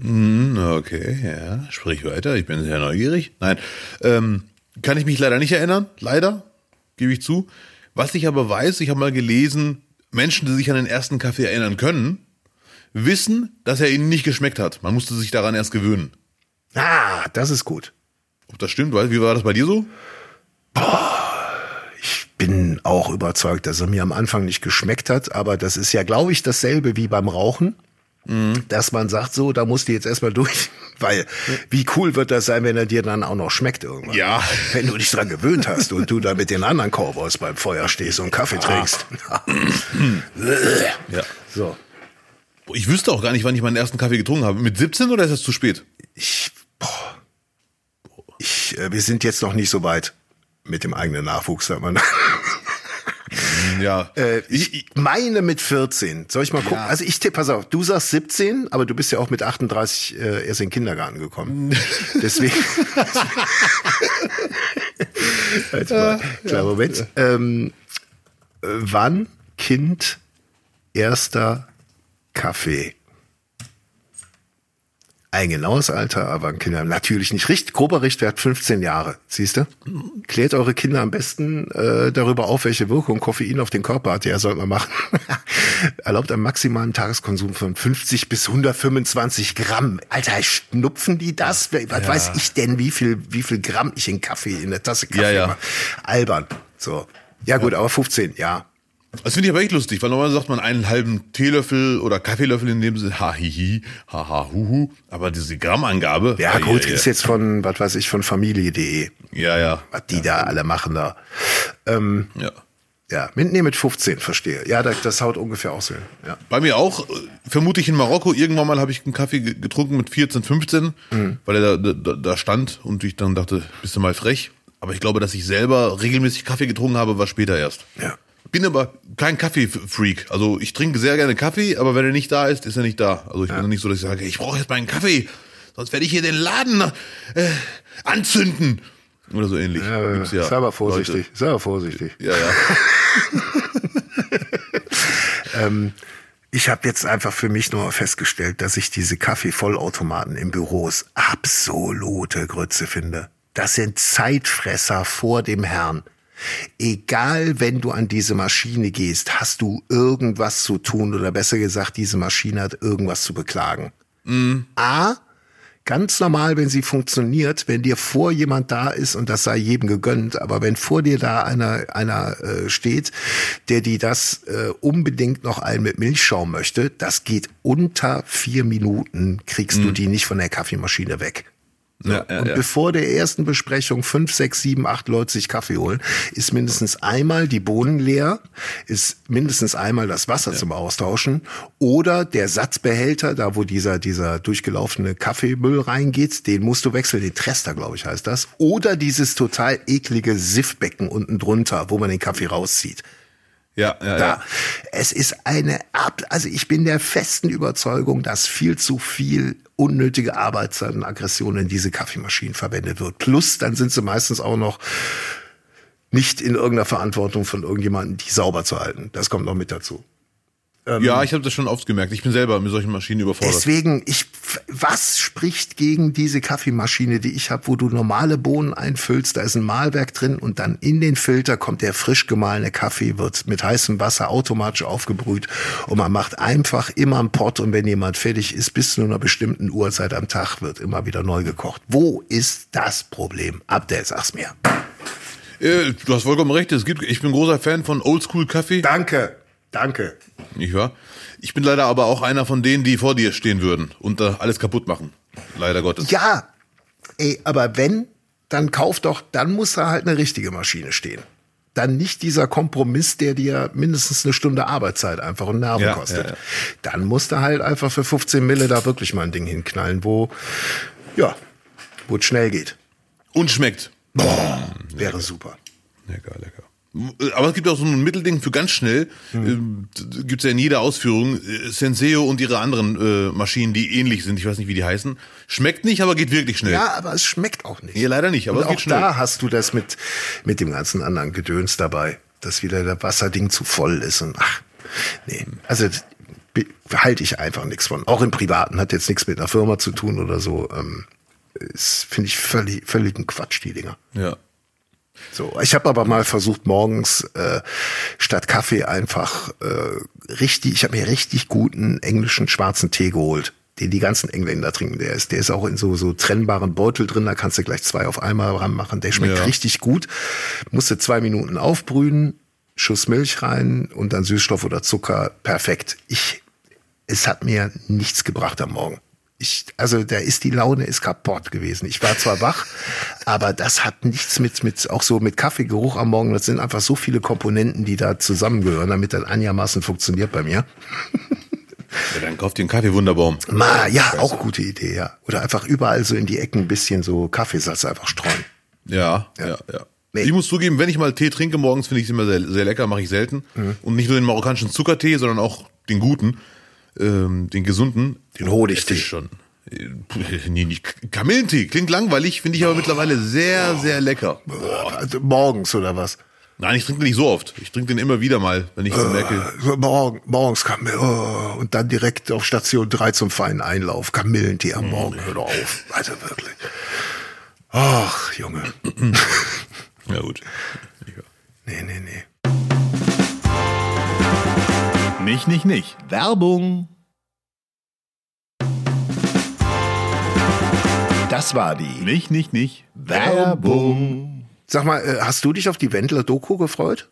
Hm, Okay, ja, sprich weiter, ich bin sehr neugierig. Nein, ähm, kann ich mich leider nicht erinnern, leider, gebe ich zu. Was ich aber weiß, ich habe mal gelesen, Menschen, die sich an den ersten Kaffee erinnern können, wissen, dass er ihnen nicht geschmeckt hat. Man musste sich daran erst gewöhnen. Ah, das ist gut. Ob das stimmt, weißt, wie war das bei dir so? Ich bin auch überzeugt, dass er mir am Anfang nicht geschmeckt hat, aber das ist ja, glaube ich, dasselbe wie beim Rauchen. Dass man sagt, so, da musst du jetzt erstmal durch, weil wie cool wird das sein, wenn er dir dann auch noch schmeckt irgendwann. Ja. Wenn du dich dran gewöhnt hast und du da mit den anderen Cowboys beim Feuer stehst und Kaffee trinkst. Ja. so. Ich wüsste auch gar nicht, wann ich meinen ersten Kaffee getrunken habe. Mit 17 oder ist das zu spät? Ich, boah, ich, äh, wir sind jetzt noch nicht so weit mit dem eigenen Nachwuchs, sagt man. Ja. Äh, ich meine mit 14. Soll ich mal gucken? Ja. Also ich tippe, pass auf, du sagst 17, aber du bist ja auch mit 38 äh, erst in den Kindergarten gekommen. Deswegen. Jetzt mal, klar, Moment. Ähm, äh, wann Kind erster Kaffee? Ein genaues Alter, aber ein Kinder natürlich nicht. Richt, grober Richtwert 15 Jahre. Siehst du? Klärt eure Kinder am besten äh, darüber auf, welche Wirkung Koffein auf den Körper hat. Ja, sollte man machen. Erlaubt einen maximalen Tageskonsum von 50 bis 125 Gramm. Alter, schnupfen die das? Was Ja. weiß ich denn, wie viel, wie viel Gramm ich in Kaffee, in der Tasse Kaffee Ja, ja. mache? Albern. So. Ja, gut, aber 15, ja. Das finde ich aber echt lustig, weil normalerweise sagt man einen halben Teelöffel oder Kaffeelöffel in dem Sinne, ha, hi, hi, ha, ha, hu, hu. Aber diese Grammangabe. Ja, gut, ja, ist jetzt von, was weiß ich, von Familie.de. ja, ja. Was die da alle machen da. Ähm, ja. ja, mit, nee, mit 15, verstehe. Ja, das, das haut ungefähr aus. Ja. Bei mir auch, äh, vermute ich in Marokko, irgendwann mal habe ich einen Kaffee ge- getrunken mit 14, 15, Mhm. weil er da, da, da stand und ich dann dachte, bist du mal frech. Aber ich glaube, dass ich selber regelmäßig Kaffee getrunken habe, war später erst. Ja. Bin aber kein Kaffee-Freak. Also ich trinke sehr gerne Kaffee, aber wenn er nicht da ist, ist er nicht da. Also ich bin dann nicht so, dass ich sage, ich brauche jetzt meinen Kaffee, sonst werde ich hier den Laden äh, anzünden. Oder so ähnlich. Ja, Gibt's ja sei aber vorsichtig, Leute. sei aber vorsichtig. Ja, ja. Ich habe jetzt einfach für mich nur festgestellt, dass ich diese Kaffeevollautomaten in Büros absolute Grütze finde. Das sind Zeitfresser vor dem Herrn. Egal, wenn du an diese Maschine gehst, hast du irgendwas zu tun oder besser gesagt, diese Maschine hat irgendwas zu beklagen. A, ganz normal, wenn sie funktioniert, wenn dir vor jemand da ist und das sei jedem gegönnt, aber wenn vor dir da einer, einer äh, steht, der die das äh, unbedingt noch ein mit Milchschaum möchte, das geht unter vier Minuten, kriegst du die nicht von der Kaffeemaschine weg. Ja, ja, Und ja. bevor der ersten Besprechung fünf, sechs, sieben, acht Leute sich Kaffee holen, ist mindestens einmal die Bohnen leer, ist mindestens einmal das Wasser zum Austauschen oder der Satzbehälter, da wo dieser, dieser durchgelaufene Kaffeemüll reingeht, den musst du wechseln, den Trester, glaube ich, heißt das. Oder dieses total eklige Siffbecken unten drunter, wo man den Kaffee rauszieht. Ja, ja, ja. Es ist eine also ich bin der festen Überzeugung, dass viel zu viel unnötige Arbeitszeit und Aggression in diese Kaffeemaschinen verwendet wird. Plus, dann sind sie meistens auch noch nicht in irgendeiner Verantwortung von irgendjemandem, die sauber zu halten. Das kommt noch mit dazu. Ja, ich habe das schon oft gemerkt. Ich bin selber mit solchen Maschinen überfordert. Deswegen, ich, was spricht gegen diese Kaffeemaschine, die ich habe, wo du normale Bohnen einfüllst, da ist ein Mahlwerk drin und dann in den Filter kommt der frisch gemahlene Kaffee, wird mit heißem Wasser automatisch aufgebrüht und man macht einfach immer einen Pott und wenn jemand fertig ist, bis zu einer bestimmten Uhrzeit am Tag wird immer wieder neu gekocht. Wo ist das Problem? Abdel, sag's mir. Äh, du hast vollkommen recht. Es gibt, ich bin großer Fan von Oldschool Kaffee. Danke, danke. Nicht wahr? Ich bin leider aber auch einer von denen, die vor dir stehen würden und da alles kaputt machen. Leider Gottes. Ja, ey, aber wenn, dann kauf doch, dann muss da halt eine richtige Maschine stehen. Dann nicht dieser Kompromiss, der dir mindestens eine Stunde Arbeitszeit einfach und Nerven Ja, kostet. ja, ja. Dann musst du halt einfach für 15 Mille da wirklich mal ein Ding hinknallen, wo, ja, wo es schnell geht. Und schmeckt. Wäre super. Lecker, lecker. Aber es gibt auch so ein Mittelding für ganz schnell. Hm. Äh, Gibt es ja in jeder Ausführung. Äh, Senseo und ihre anderen äh, Maschinen, die ähnlich sind. Ich weiß nicht, wie die heißen. Schmeckt nicht, aber geht wirklich schnell. Ja, aber es schmeckt auch nicht. Nee, leider nicht, aber Und es auch geht schnell. da hast du das mit, mit dem ganzen anderen Gedöns dabei, dass wieder der Wasserding zu voll ist und ach, nee. Also halte ich einfach nichts von. Auch im Privaten hat jetzt nichts mit einer Firma zu tun oder so. Ähm, ist, finde ich völlig, völligen Quatsch, die Dinger. Ja. So, ich habe aber mal versucht morgens äh, statt Kaffee einfach äh, richtig, ich habe mir richtig guten englischen schwarzen Tee geholt, den die ganzen Engländer trinken. Der ist, der ist auch in so so trennbaren Beutel drin, da kannst du gleich zwei auf einmal ranmachen. Der schmeckt Ja. richtig gut. Musste zwei Minuten aufbrühen, Schuss Milch rein und dann Süßstoff oder Zucker. Perfekt. Ich, es hat mir nichts gebracht am Morgen. Ich, also da ist die Laune ist kaputt gewesen. Ich war zwar wach, aber das hat nichts mit mit auch so mit Kaffeegeruch am Morgen. Das sind einfach so viele Komponenten, die da zusammengehören, damit das einigermaßen funktioniert bei mir. Ja, dann kauft ihr einen Kaffee-Wunderbaum. Ma, ja, auch gute Idee, ja. Oder einfach überall so in die Ecken ein bisschen so Kaffeesatz einfach streuen. Ja, ja, ja. Nee. Ich muss zugeben, wenn ich mal Tee trinke morgens, finde ich es immer sehr, sehr lecker, mache ich selten. Mhm. Und nicht nur den marokkanischen Zuckertee, sondern auch den guten, ähm, den gesunden. Den Honigtee. Schon. äh, Nee, nicht. Kamillentee klingt langweilig, finde ich aber mittlerweile sehr, sehr lecker. Also morgens oder was? Nein, ich trinke den nicht so oft. Ich trinke den immer wieder mal, wenn ich so merke. So morgen, morgens Kamille, oh, und dann direkt auf Station 3 zum feinen Einlauf. Kamillentee am Morgen, hör doch auf. Also wirklich. Ach, Junge. Ja gut. Nee, nee, nee. Nicht, nicht, nicht. Werbung. Das war die Nicht, nicht, nicht. Werbung. Sag mal, äh, hast du dich auf die Wendler-Doku gefreut?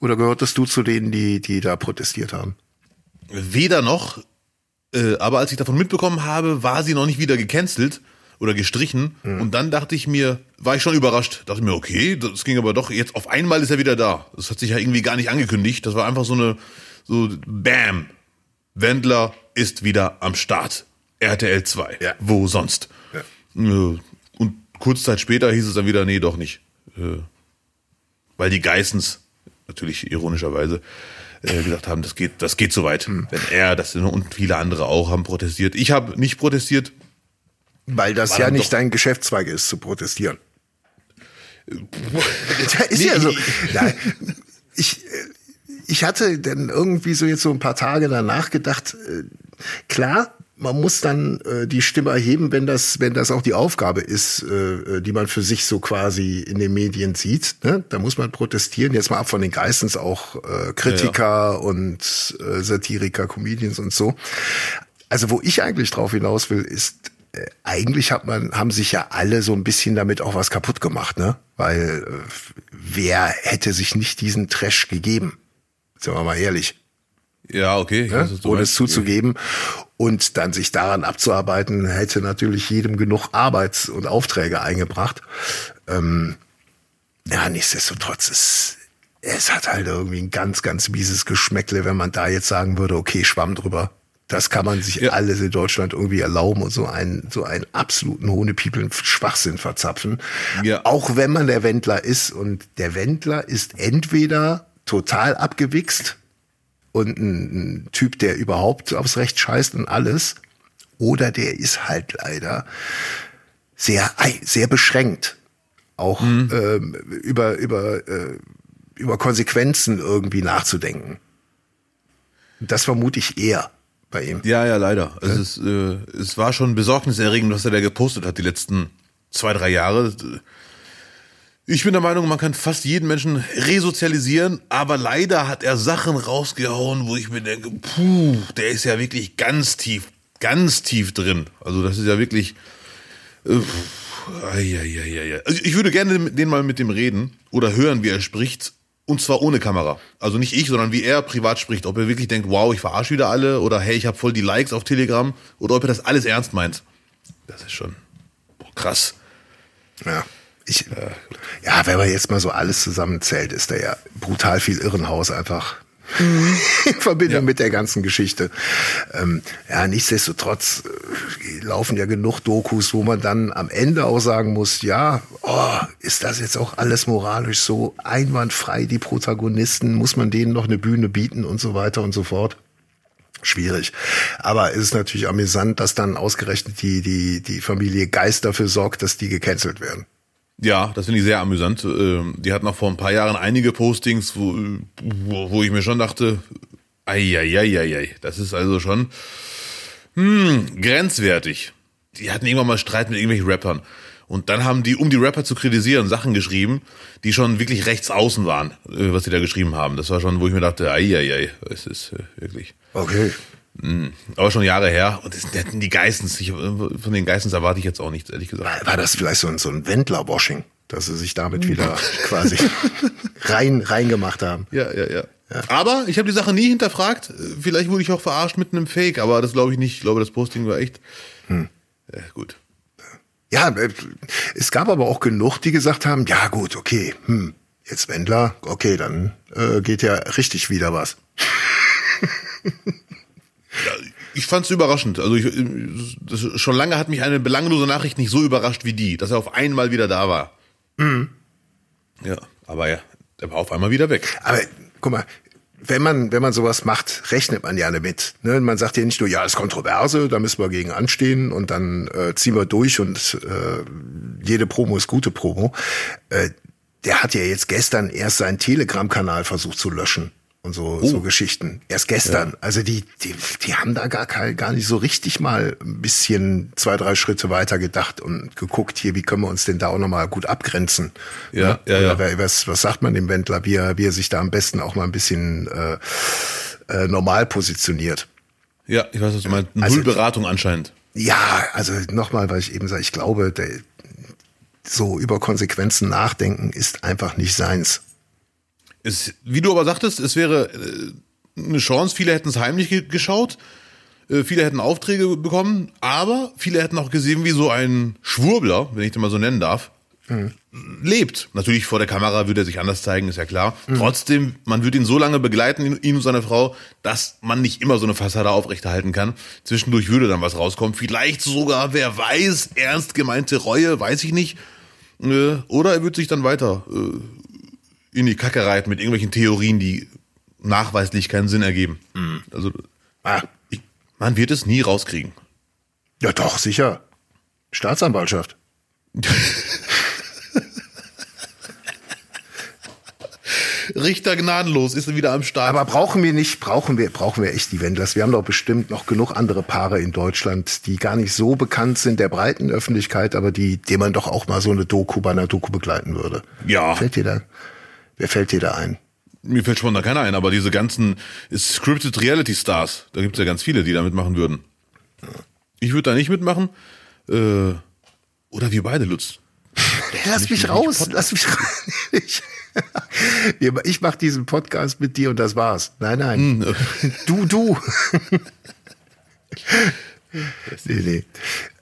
Oder gehörtest du zu denen, die, die da protestiert haben? Weder noch, äh, aber als ich davon mitbekommen habe, war sie noch nicht wieder gecancelt oder gestrichen. Und dann dachte ich mir, war ich schon überrascht. Dachte mir, okay, das ging aber doch, jetzt auf einmal ist er wieder da. Das hat sich ja irgendwie gar nicht angekündigt. Das war einfach so eine, so, bam. Wendler ist wieder am Start. RTL 2. Ja. Wo sonst? Ja. Äh, Und kurz Zeit später hieß es dann wieder, nee, doch nicht. Äh, Weil die Geissens, natürlich ironischerweise, äh, gesagt haben, das geht, das geht zu weit. Wenn er, das sind und viele andere auch haben protestiert. Ich habe nicht protestiert. Weil das ja nicht dein Geschäftszweig ist, zu protestieren. Ist Nee, ja so. ich- Nein, ich, ich hatte dann irgendwie so jetzt so ein paar Tage danach gedacht, äh, klar, man muss dann äh, die Stimme erheben, wenn das, wenn das auch die Aufgabe ist, äh, die man für sich so quasi in den Medien sieht. Ne? Da muss man protestieren. Jetzt mal ab von den Geistens auch äh, Kritiker und äh, Satiriker, Comedians und so. Also wo ich eigentlich drauf hinaus will, ist äh, eigentlich hat man, haben sich ja alle so ein bisschen damit auch was kaputt gemacht, ne? Weil äh, wer hätte sich nicht diesen Trash gegeben? Sind wir mal ehrlich, Ja, okay. Ich ne? weiß, ohne es zuzugeben. Und dann sich daran abzuarbeiten, hätte natürlich jedem genug Arbeit und Aufträge eingebracht. Ähm, ja, nichtsdestotrotz, es, es hat halt irgendwie ein ganz, ganz mieses Geschmäckle, wenn man da jetzt sagen würde, okay, Schwamm drüber. Das kann man sich Ja. alles in Deutschland irgendwie erlauben und so einen, so einen absoluten Hohnepiepeln Schwachsinn verzapfen. Ja. Auch wenn man der Wendler ist und der Wendler ist entweder total abgewichst und ein, ein Typ, der überhaupt aufs Recht scheißt und alles, oder der ist halt leider sehr, sehr beschränkt. Auch ähm, über, über, äh, über Konsequenzen irgendwie nachzudenken. Das vermute ich eher bei ihm. Ja, ja, leider. Es, ist, äh, es war schon besorgniserregend, was er da gepostet hat die letzten zwei, drei Jahre. Ich bin der Meinung, man kann fast jeden Menschen resozialisieren, aber leider hat er Sachen rausgehauen, wo ich mir denke, puh, der ist ja wirklich ganz tief, ganz tief drin. Also das ist ja wirklich. Äh, ei, ei, ei. Also ich würde gerne den mal mit dem reden oder hören, wie er spricht. Und zwar ohne Kamera. Also nicht ich, sondern wie er privat spricht. Ob er wirklich denkt, wow, ich verarsche wieder alle oder hey, ich habe voll die Likes auf Telegram oder ob er das alles ernst meint. Das ist schon boah, krass. Ja. Ich, ja, wenn man jetzt mal so alles zusammenzählt, ist da ja brutal viel Irrenhaus einfach in Verbindung Ja. mit der ganzen Geschichte. Ähm, ja, nichtsdestotrotz äh, laufen ja genug Dokus, wo man dann am Ende auch sagen muss, ja, oh, ist das jetzt auch alles moralisch so einwandfrei, die Protagonisten, muss man denen noch eine Bühne bieten und so weiter und so fort. Schwierig. Aber es ist natürlich amüsant, dass dann ausgerechnet die, die, die Familie Geist dafür sorgt, dass die gecancelt werden. Ja, das finde ich sehr amüsant. Ähm, Die hatten auch vor ein paar Jahren einige Postings, wo, wo, ich mir schon dachte, ei, das ist also schon hm, grenzwertig. Die hatten irgendwann mal Streit mit irgendwelchen Rappern. Und dann haben die, um die Rapper zu kritisieren, Sachen geschrieben, die schon wirklich rechts außen waren, äh, was sie da geschrieben haben. Das war schon, wo ich mir dachte, ei, ei, ei, es ist äh, wirklich. Okay. Aber schon Jahre her. Und das sind die Geissens. Ich, von den Geissens erwarte ich jetzt auch nichts, ehrlich gesagt. War das vielleicht so ein, so ein Wendler-Washing, dass sie sich damit wieder quasi rein, reingemacht haben? Ja, ja, ja. Aber ich habe die Sache nie hinterfragt. Vielleicht wurde ich auch verarscht mit einem Fake, aber das glaube ich nicht. Ich glaube, das Posting war echt. Hm. Ja, gut. Ja, äh, es gab aber auch genug, die gesagt haben, ja gut, okay, hm, jetzt Wendler, okay, dann äh, geht ja richtig wieder was. Ja, ich fand es überraschend. Also ich, das, schon lange hat mich eine belanglose Nachricht nicht so überrascht wie die, dass er auf einmal wieder da war. Mhm. Ja, aber ja, er war auf einmal wieder weg. Aber guck mal, wenn man, wenn man sowas macht, rechnet man ja damit. Ne? Man sagt ja nicht nur, ja, ist Kontroverse, da müssen wir gegen anstehen und dann äh, ziehen wir durch und äh, jede Promo ist gute Promo. Äh, der hat ja jetzt gestern erst seinen Telegram-Kanal versucht zu löschen und so, oh. so Geschichten. Erst gestern. Ja. Also die, die, die haben da gar, gar nicht so richtig mal ein bisschen zwei, drei Schritte weiter gedacht und geguckt, hier, wie können wir uns denn da auch nochmal gut abgrenzen? Ja, ja, ja. Oder was, was sagt man dem Wendler, wie er, wie er sich da am besten auch mal ein bisschen äh, äh, normal positioniert? Ja, ich weiß, was du meinst. Also, Nullberatung anscheinend. Ja, also nochmal, weil ich eben sage, ich glaube, der, so über Konsequenzen nachdenken ist einfach nicht seins. Es, wie du aber sagtest, es wäre äh, eine Chance, viele hätten es heimlich geschaut, äh, viele hätten Aufträge bekommen, aber viele hätten auch gesehen, wie so ein Schwurbler, wenn ich den mal so nennen darf, mhm. lebt. Natürlich vor der Kamera würde er sich anders zeigen, ist ja klar. Mhm. Trotzdem, man würde ihn so lange begleiten, ihn und seine Frau, dass man nicht immer so eine Fassade aufrechterhalten kann. Zwischendurch würde dann was rauskommen. Vielleicht sogar, wer weiß, ernst gemeinte Reue, weiß ich nicht. Äh, oder er wird sich dann weiter in die Kacke reiten mit irgendwelchen Theorien, die nachweislich keinen Sinn ergeben. Mhm. Also, ah, ich, man wird es nie rauskriegen. Ja, doch, sicher. Staatsanwaltschaft. Richter gnadenlos ist wieder am Start. Aber brauchen wir nicht, brauchen wir, brauchen wir echt die Wendlers. Wir haben doch bestimmt noch genug andere Paare in Deutschland, die gar nicht so bekannt sind der breiten Öffentlichkeit, aber die, dem man doch auch mal so eine Doku bei einer Doku begleiten würde. Ja. Fällt dir da? Wer fällt dir da ein? Mir fällt schon da keiner ein, aber diese ganzen Scripted Reality Stars, da gibt's ja ganz viele, die da mitmachen würden. Ich würde da nicht mitmachen. Äh, oder wir beide, Lutz. Lass mich raus, lass mich raus. Ich mache diesen Podcast mit dir und das war's. Nein, nein. Hm. Du, du. nee, nee.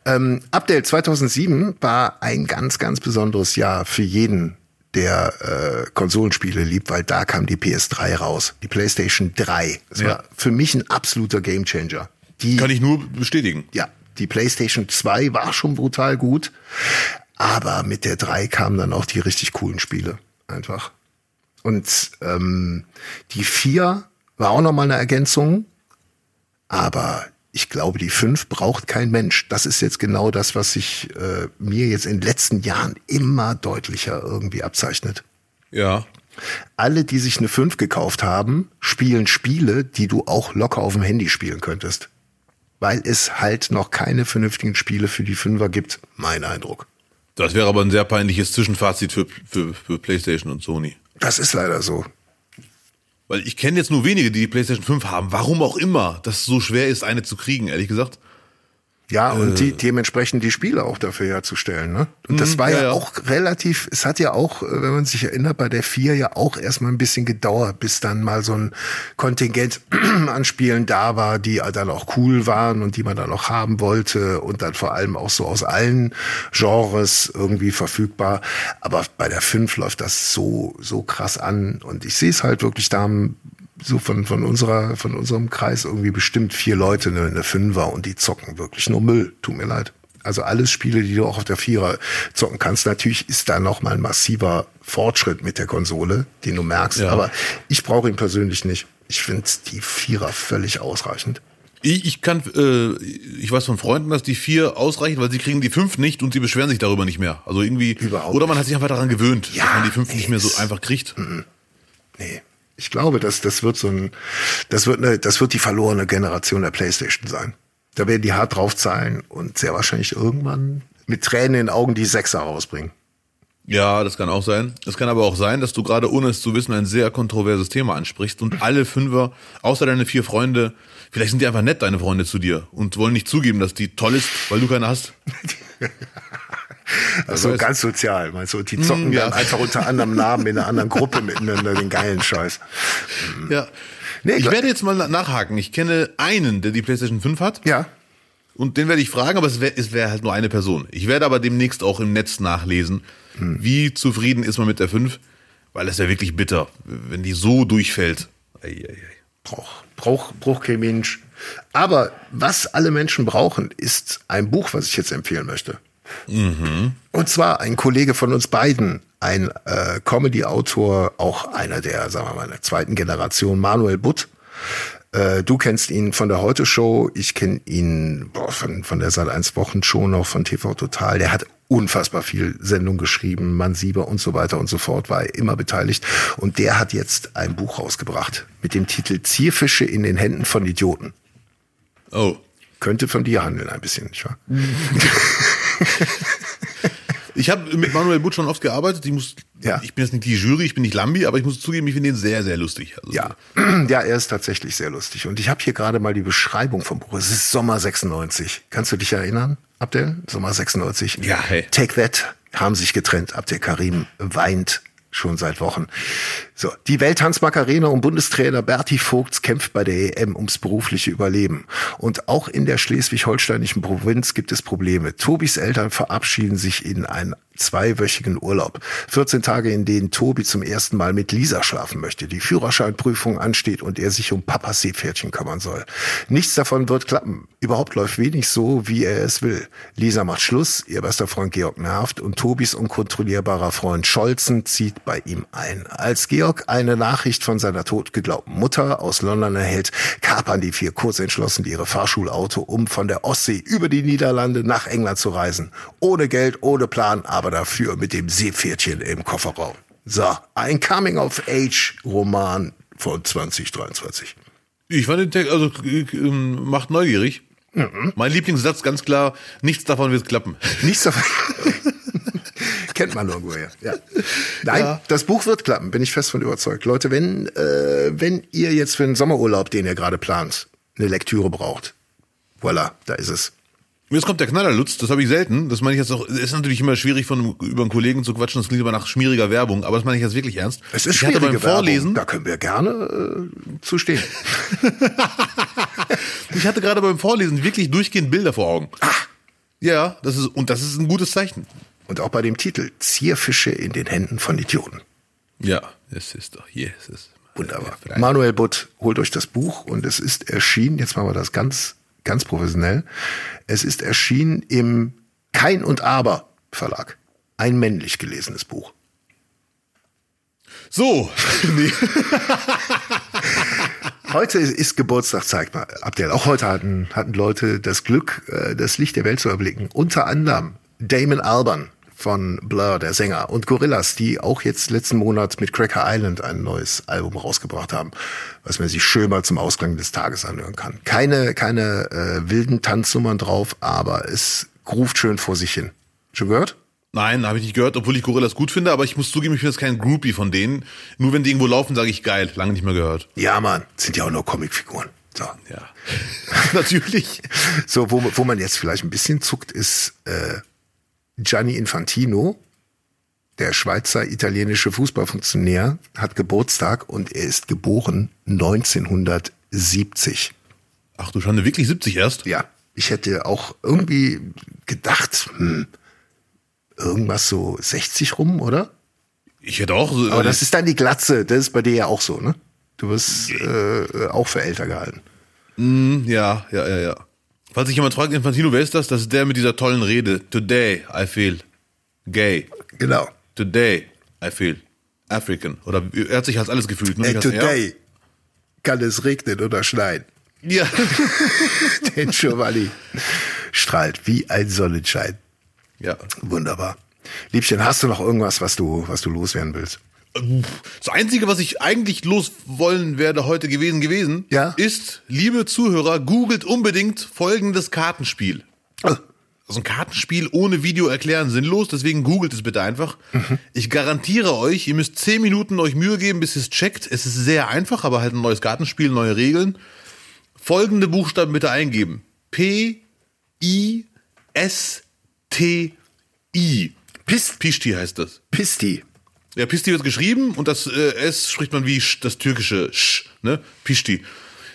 Ähm, Update 2007 war ein ganz, ganz besonderes Jahr für jeden der äh, Konsolenspiele liebt, weil da kam die PS3 raus, die PlayStation 3. Das ja. war für mich ein absoluter Gamechanger. Die, Kann ich nur bestätigen. Ja, die PlayStation 2 war schon brutal gut, aber mit der 3 kamen dann auch die richtig coolen Spiele einfach. Und ähm, die 4 war auch nochmal eine Ergänzung, aber ich glaube, die fünf braucht kein Mensch. Das ist jetzt genau das, was sich äh, mir jetzt in den letzten Jahren immer deutlicher irgendwie abzeichnet. Ja. Alle, die sich eine fünf gekauft haben, spielen Spiele, die du auch locker auf dem Handy spielen könntest. Weil es halt noch keine vernünftigen Spiele für die Fünfer gibt, mein Eindruck. Das wäre aber ein sehr peinliches Zwischenfazit für, für, für PlayStation und Sony. Das ist leider so. Weil ich kenne jetzt nur wenige, die die PlayStation 5 haben. Warum auch immer, dass es so schwer ist, eine zu kriegen, ehrlich gesagt. Ja, und die, äh. dementsprechend die Spiele auch dafür herzustellen. Ne? Und das mhm, war ja, ja, auch relativ, es hat ja auch, äh, wenn man sich erinnert, bei der 4 ja auch erstmal ein bisschen gedauert, bis dann mal so ein Kontingent an Spielen da war, die dann auch cool waren und die man dann auch haben wollte und dann vor allem auch so aus allen Genres irgendwie verfügbar. Aber bei der 5 läuft das so, so krass an und ich sehe es halt wirklich da so von, von unserer, von unserem Kreis irgendwie bestimmt vier Leute eine, eine Fünfer und die zocken wirklich nur Müll. Tut mir leid. Also alles Spiele, die du auch auf der Vierer zocken kannst. Natürlich ist da noch mal ein massiver Fortschritt mit der Konsole, den du merkst. Ja. Aber ich brauche ihn persönlich nicht. Ich finde die Vierer völlig ausreichend. Ich, ich kann, äh, ich weiß von Freunden, dass die vier ausreichen, weil sie kriegen die fünf nicht und sie beschweren sich darüber nicht mehr. Also irgendwie, Überhaupt oder man hat sich einfach daran gewöhnt, ja, dass man die fünf nicht mehr so einfach kriegt. Mhm. Nee. Ich glaube, dass das wird so ein, das wird eine, das wird die verlorene Generation der PlayStation sein. Da werden die hart drauf zahlen und sehr wahrscheinlich irgendwann mit Tränen in den Augen die Sechser rausbringen. Ja, das kann auch sein. Es kann aber auch sein, dass du gerade, ohne es zu wissen, ein sehr kontroverses Thema ansprichst und alle Fünfer, außer deine vier Freunde, vielleicht sind die einfach nett, deine Freunde zu dir und wollen nicht zugeben, dass die toll ist, weil du keine hast. Also weiß. ganz sozial, meinst du? Die zocken Mm, ja. dann einfach unter anderem Namen in einer anderen Gruppe miteinander den geilen Scheiß. Ja. Nee, ich werde jetzt mal na- nachhaken. Ich kenne einen, der die PlayStation 5 hat. Ja, Und den werde ich fragen, aber es wäre wär halt nur eine Person. Ich werde aber demnächst auch im Netz nachlesen, wie zufrieden ist man mit der 5, weil es ja wirklich bitter, wenn die so durchfällt. Ei, ei, ei. braucht brauch, brauch kein Mensch. Aber was alle Menschen brauchen, ist ein Buch, was ich jetzt empfehlen möchte. Und zwar ein Kollege von uns beiden, ein äh, Comedy-Autor, auch einer der, sagen wir mal, der zweiten Generation, Manuel Butt. Äh, du kennst ihn von der Heute Show, ich kenne ihn boah, von, von der Sat 1 Wochenshow noch, von TV Total. Der hat unfassbar viel Sendung geschrieben, Mann Sieber und so weiter und so fort, war er immer beteiligt. Und der hat jetzt ein Buch rausgebracht mit dem Titel Zierfische in den Händen von Idioten. Oh. Könnte von dir handeln ein bisschen, nicht wahr? Ich habe mit Manuel Butt schon oft gearbeitet. Ich, muss, Ja. ich bin jetzt nicht die Jury, ich bin nicht Lambi, aber ich muss zugeben, ich finde ihn sehr, sehr lustig. Also, Ja, ja, er ist tatsächlich sehr lustig. Und ich habe hier gerade mal die Beschreibung vom Buch. Es ist Sommer 96. Kannst du dich erinnern, Abdel? Sommer 96. Ja, hey. Take That haben sich getrennt. Abdel Karim weint schon seit Wochen. So, die Welttanzmakarena und Bundestrainer Berti Vogts kämpft bei der EM ums berufliche Überleben. Und auch in der schleswig-holsteinischen Provinz gibt es Probleme. Tobis Eltern verabschieden sich in einen zweiwöchigen Urlaub. 14 Tage, in denen Tobi zum ersten Mal mit Lisa schlafen möchte, die Führerscheinprüfung ansteht und er sich um Papas Seepferdchen kümmern soll. Nichts davon wird klappen. Überhaupt läuft wenig so, wie er es will. Lisa macht Schluss, ihr bester Freund Georg nervt und Tobis unkontrollierbarer Freund Scholzen zieht bei ihm ein. Als Georg eine Nachricht von seiner totgeglaubten Mutter aus London erhält, kapern die vier kurzentschlossen ihre Fahrschulauto, um von der Ostsee über die Niederlande nach England zu reisen. Ohne Geld, ohne Plan, aber dafür mit dem Seepferdchen im Kofferraum. So, ein Coming-of-Age-Roman von 2023. Ich fand den Text, also äh, ähm, macht neugierig. Mhm. Mein Lieblingssatz ganz klar, nichts davon wird klappen. Nichts davon. Kennt man irgendwoher. Ja. Nein, Ja. das Buch wird klappen, bin ich fest von überzeugt. Leute, wenn, äh, wenn ihr jetzt für den Sommerurlaub, den ihr gerade plant, eine Lektüre braucht, voilà, da ist es. Jetzt kommt der Knaller, Lutz, das habe ich selten. Das meine ich jetzt auch, es ist natürlich immer schwierig, von über einen Kollegen zu quatschen, das klingt immer nach schmieriger Werbung, aber das meine ich jetzt wirklich ernst. Es ist ich hatte schwierige beim Vorlesen, Werbung. Da können wir gerne äh, zu stehen. ich hatte gerade beim Vorlesen wirklich durchgehend Bilder vor Augen. Ah. Ja, das ist, und das ist ein gutes Zeichen. Und auch bei dem Titel Zierfische in den Händen von Idioten. Ja, es ist doch, yes, es ist. Wunderbar. Manuel Butt, holt euch das Buch und es ist erschienen, jetzt machen wir das ganz, ganz professionell. Es ist erschienen im Kein und Aber Verlag. Ein männlich gelesenes Buch. So. Heute ist, ist Geburtstag, zeigt mal, Abdel. Auch heute hatten, hatten Leute das Glück, äh, das Licht der Welt zu erblicken. Unter anderem Damon Alban von Blur, der Sänger, und Gorillas, die auch jetzt letzten Monat mit Cracker Island ein neues Album rausgebracht haben, was man sich schön mal zum Ausklang des Tages anhören kann. Keine, keine äh, wilden Tanznummern drauf, aber es ruft schön vor sich hin. Schon gehört? Nein, habe ich nicht gehört, obwohl ich Gorillas gut finde, aber ich muss zugeben, ich bin jetzt kein Groupie von denen. Nur wenn die irgendwo laufen, sage ich geil, lange nicht mehr gehört. Ja, Mann, sind ja auch nur Comicfiguren. So. Ja. Natürlich. So, wo, wo man jetzt vielleicht ein bisschen zuckt, ist äh, Gianni Infantino, der Schweizer italienische Fußballfunktionär, hat Geburtstag und er ist geboren 1970. Ach du Schande, wirklich 70 erst? Ja, ich hätte auch irgendwie gedacht, hm, irgendwas so 60 rum, oder? Ich hätte auch so. Aber das ist dann die Glatze, das ist bei dir ja auch so, ne? Du wirst äh, auch für älter gehalten. Ja, ja, ja, ja. Falls sich jemand fragt, Infantino, wer ist das? Das ist der mit dieser tollen Rede. Today I feel gay. Genau. Today I feel African. Oder er hat sich als alles gefühlt. Als er. today kann es regnen oder schneien. Ja. Den Giovanni strahlt wie ein Sonnenschein. ja. Wunderbar. Liebchen, hast du noch irgendwas, was du, was du loswerden willst? Das Einzige, was ich eigentlich loswollen werde heute gewesen gewesen, Ja? ist, liebe Zuhörer, googelt unbedingt folgendes Kartenspiel. Oh, so ein Kartenspiel ohne Video erklären sinnlos, deswegen googelt es bitte einfach. Ich garantiere euch, ihr müsst zehn Minuten euch Mühe geben, bis ihr es checkt. Es ist sehr einfach, aber halt ein neues Kartenspiel, neue Regeln. Folgende Buchstaben bitte eingeben. P, I, S, T, I. Pist, Pishti heißt das. Pisti. Ja, Pisti wird geschrieben und das äh, S spricht man wie Sch, das türkische Sch, ne? Pishti.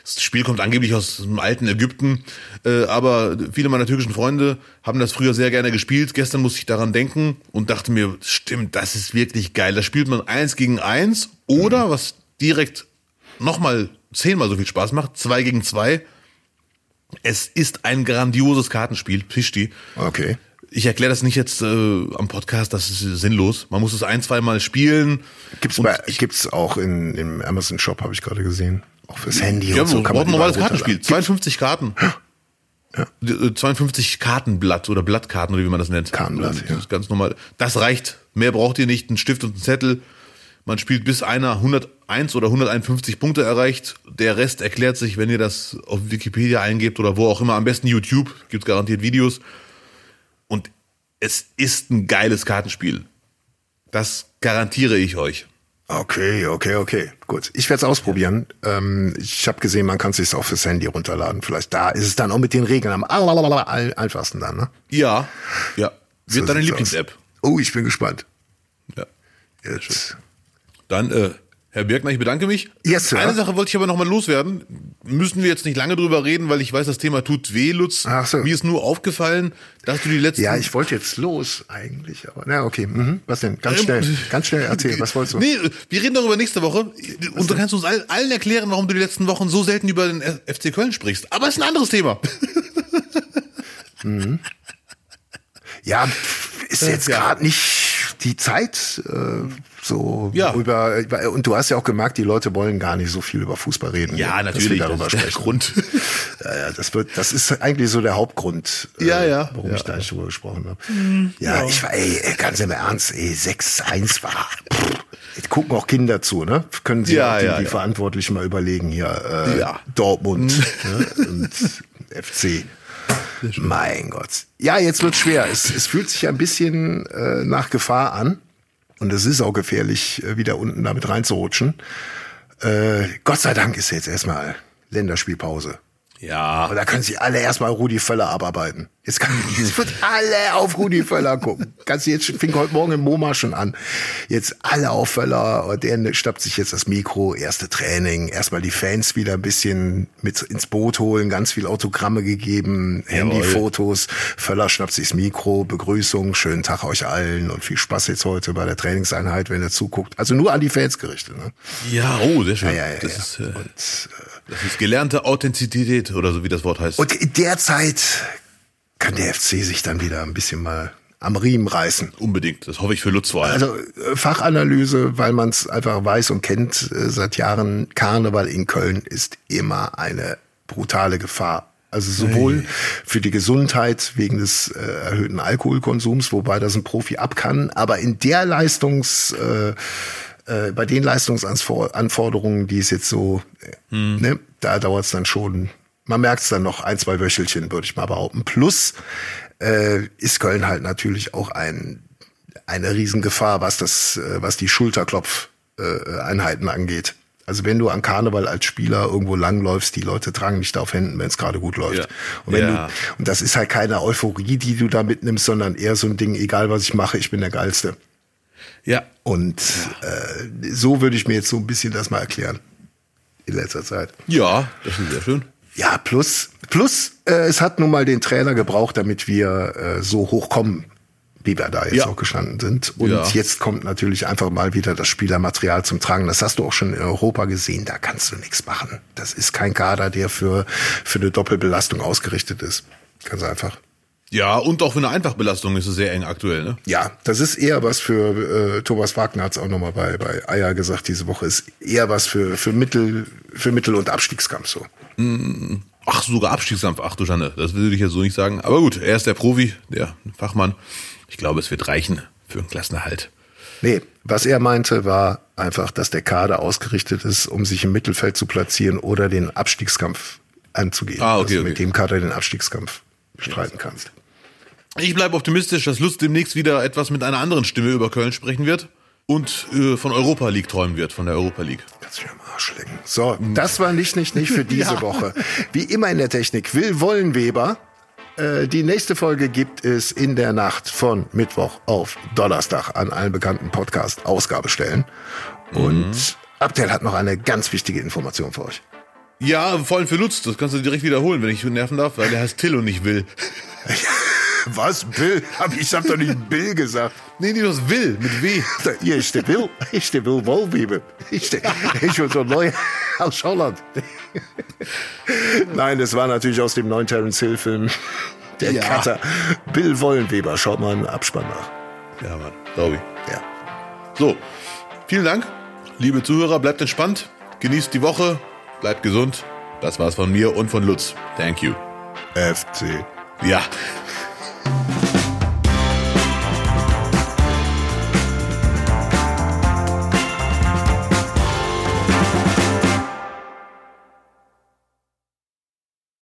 Das Spiel kommt angeblich aus dem alten Ägypten, äh, aber viele meiner türkischen Freunde haben das früher sehr gerne gespielt. Gestern musste ich daran denken und dachte mir, stimmt, das ist wirklich geil. Da spielt man eins gegen eins oder, was direkt nochmal zehnmal so viel Spaß macht, zwei gegen zwei. Es ist ein grandioses Kartenspiel, Pishti. Okay. Ich erkläre das nicht jetzt äh, am Podcast, das ist sinnlos. Man muss es ein, zwei Mal spielen. Gibt's, bei, gibt's auch in, im Amazon Shop, habe ich gerade gesehen. Auch fürs Handy Ja, und so man kann man ein normales Kartenspiel. runterladen. 52 Karten. Äh, 52 Kartenblatt oder Blattkarten oder wie man das nennt. Kartenblatt, das ja. ist ganz normal. Das reicht. Mehr braucht ihr nicht. Ein Stift und ein Zettel. Man spielt bis einer 101 oder 151 Punkte erreicht. Der Rest erklärt sich, wenn ihr das auf Wikipedia eingebt oder wo auch immer. Am besten YouTube. Gibt's garantiert Videos. Es ist ein geiles Kartenspiel. Das garantiere ich euch. Okay, okay, okay. Gut. Ich werde es ausprobieren. Ähm, ich habe gesehen, man kann es sich auch fürs Handy runterladen. Vielleicht da ist es dann auch mit den Regeln am einfachsten dann, ne? Ja, ja. So Wird deine sieht's Lieblings-App. Oh, ich bin gespannt. Ja. Jetzt. Dann, äh, Herr Birkner, ich bedanke mich. Yes, sir. Eine Sache wollte ich aber noch mal loswerden. Müssen wir jetzt nicht lange drüber reden, weil ich weiß, das Thema tut weh, Lutz. Ach so. Mir ist nur aufgefallen, dass du die letzten... Ja, ich wollte jetzt los eigentlich, aber na okay. Mhm. Was denn? Ganz Ähm, schnell, ganz schnell erzähl. Was wolltest du? Nee, wir reden darüber nächste Woche. Und du kannst uns all, allen erklären, warum du die letzten Wochen so selten über den FC Köln sprichst. Aber es ist ein anderes Thema. Ja, pff, ist jetzt ja. gerade nicht die Zeit äh, so Ja. über und du hast ja auch gemerkt, die Leute wollen gar nicht so viel über Fußball reden. Ja, natürlich. wir darüber das ist der sprechen. Grund. Ja, ja, das wird, das ist eigentlich so der Hauptgrund, äh, Ja, ja. warum Ja. ich da nicht drüber gesprochen habe. Ja, ich war, ey, ganz im Ernst, ey, 6-1 war. Pff, jetzt gucken auch Kinder zu, ne? Können Sie Ja, auch die, ja, die ja. Verantwortlichen mal überlegen hier, äh, Ja. Dortmund ne? und FC. Mein Gott. Ja, jetzt wird schwer. Es, es fühlt sich ein bisschen äh, nach Gefahr an. Und es ist auch gefährlich, äh, wieder unten damit reinzurutschen. Äh, Gott sei Dank ist jetzt erstmal Länderspielpause. Ja. Und da können sich alle erstmal Rudi Völler abarbeiten. Jetzt, kann, jetzt wird alle auf Rudi Völler gucken. Kannst du jetzt fing heute Morgen im MoMA schon an. Jetzt alle auf Völler. Und der schnappt sich jetzt das Mikro, erste Training, erstmal die Fans wieder ein bisschen mit ins Boot holen, ganz viel Autogramme gegeben, Handyfotos. Völler schnappt sich das Mikro, Begrüßung, schönen Tag euch allen und viel Spaß jetzt heute bei der Trainingseinheit, wenn ihr zuguckt. Also nur an die Fans gerichtet. Ne? Ja, oh, sehr schön. Ja, ja, ja, das, ja. Ist, äh, Und, äh, das ist gelernte Authentizität oder so, wie das Wort heißt. Und in der Zeit kann der FC sich dann wieder ein bisschen mal am Riemen reißen. Unbedingt. Das hoffe ich für Lutz vor allem. Also äh, Fachanalyse, weil man es einfach weiß und kennt äh, seit Jahren, Karneval in Köln ist immer eine brutale Gefahr. Also sowohl für die Gesundheit wegen des äh, erhöhten Alkoholkonsums, wobei das ein Profi ab kann, aber in der Leistungs äh, äh, bei den Leistungsanforderungen, die es jetzt so, äh, ne, da dauert es dann schon, man merkt es dann noch ein, zwei Wöchelchen, würde ich mal behaupten. Plus äh, ist Köln halt natürlich auch ein eine Riesengefahr, was das, äh, was die Schulterklopf-Einheiten angeht. Also wenn du an Karneval als Spieler irgendwo langläufst, die Leute tragen nicht auf Händen, wenn es gerade gut läuft. Ja. Und, wenn Ja. du, und das ist halt keine Euphorie, die du da mitnimmst, sondern eher so ein Ding, egal was ich mache, ich bin der Geilste. Ja. Und äh, so würde ich mir jetzt so ein bisschen das mal erklären in letzter Zeit. Ja, das ist sehr schön. Ja, plus, plus äh, es hat nun mal den Trainer gebraucht, damit wir äh, so hoch kommen, wie wir da jetzt Ja. auch gestanden sind. Und Ja. jetzt kommt natürlich einfach mal wieder das Spielermaterial zum Tragen. Das hast du auch schon in Europa gesehen. Da kannst du nichts machen. Das ist kein Kader, der für, für eine Doppelbelastung ausgerichtet ist. Ganz einfach. Ja, und auch für eine Einfachbelastung ist es sehr eng aktuell, ne? Ja, das ist eher was für äh, Thomas Wagner hat es auch nochmal bei bei Eier gesagt diese Woche ist eher was für für Mittel für Mittel und Abstiegskampf so. Ach, sogar Abstiegskampf. Ach du Schande, das würde ich jetzt so nicht sagen. Aber gut, er ist der Profi, der Fachmann. Ich glaube, es wird reichen für einen Klassenerhalt. Nee, was er meinte, war einfach, dass der Kader ausgerichtet ist, um sich im Mittelfeld zu platzieren oder den Abstiegskampf anzugehen. Ah, okay, dass du okay. mit dem Kader den Abstiegskampf bestreiten kannst. Ich bleibe optimistisch, dass Lutz demnächst wieder etwas mit einer anderen Stimme über Köln sprechen wird und äh, von Europa League träumen wird, von der Europa League. Kannst du am Arsch lecken. So, das war nicht, nicht, nicht für diese ja. Woche. Wie immer in der Technik, Will Wollenweber. Äh, die nächste Folge gibt es in der Nacht von Mittwoch auf Donnerstag an allen bekannten Podcast-Ausgabestellen. Und mhm. Abdel hat noch eine ganz wichtige Information für euch. Ja, vor allem für Lutz, das kannst du direkt wiederholen, wenn ich nerven darf, weil der heißt Till und nicht Will. Was? Bill? Ich hab doch nicht Bill gesagt. Nee, nee, das Will, mit W. Hier ist der Bill. Ich der Bill Wohlbebe. Ich, der, ich bin so neu aus Holland. Nein, das war natürlich aus dem neuen Terence Hill Film. Der ja. Cutter. Bill Wollenweber. Schaut mal einen Abspann nach. Ja, Mann. Ich. Ja. So. Vielen Dank. Liebe Zuhörer, bleibt entspannt. Genießt die Woche. Bleibt gesund. Das war's von mir und von Lutz. Thank you. FC. Ja. Thank you.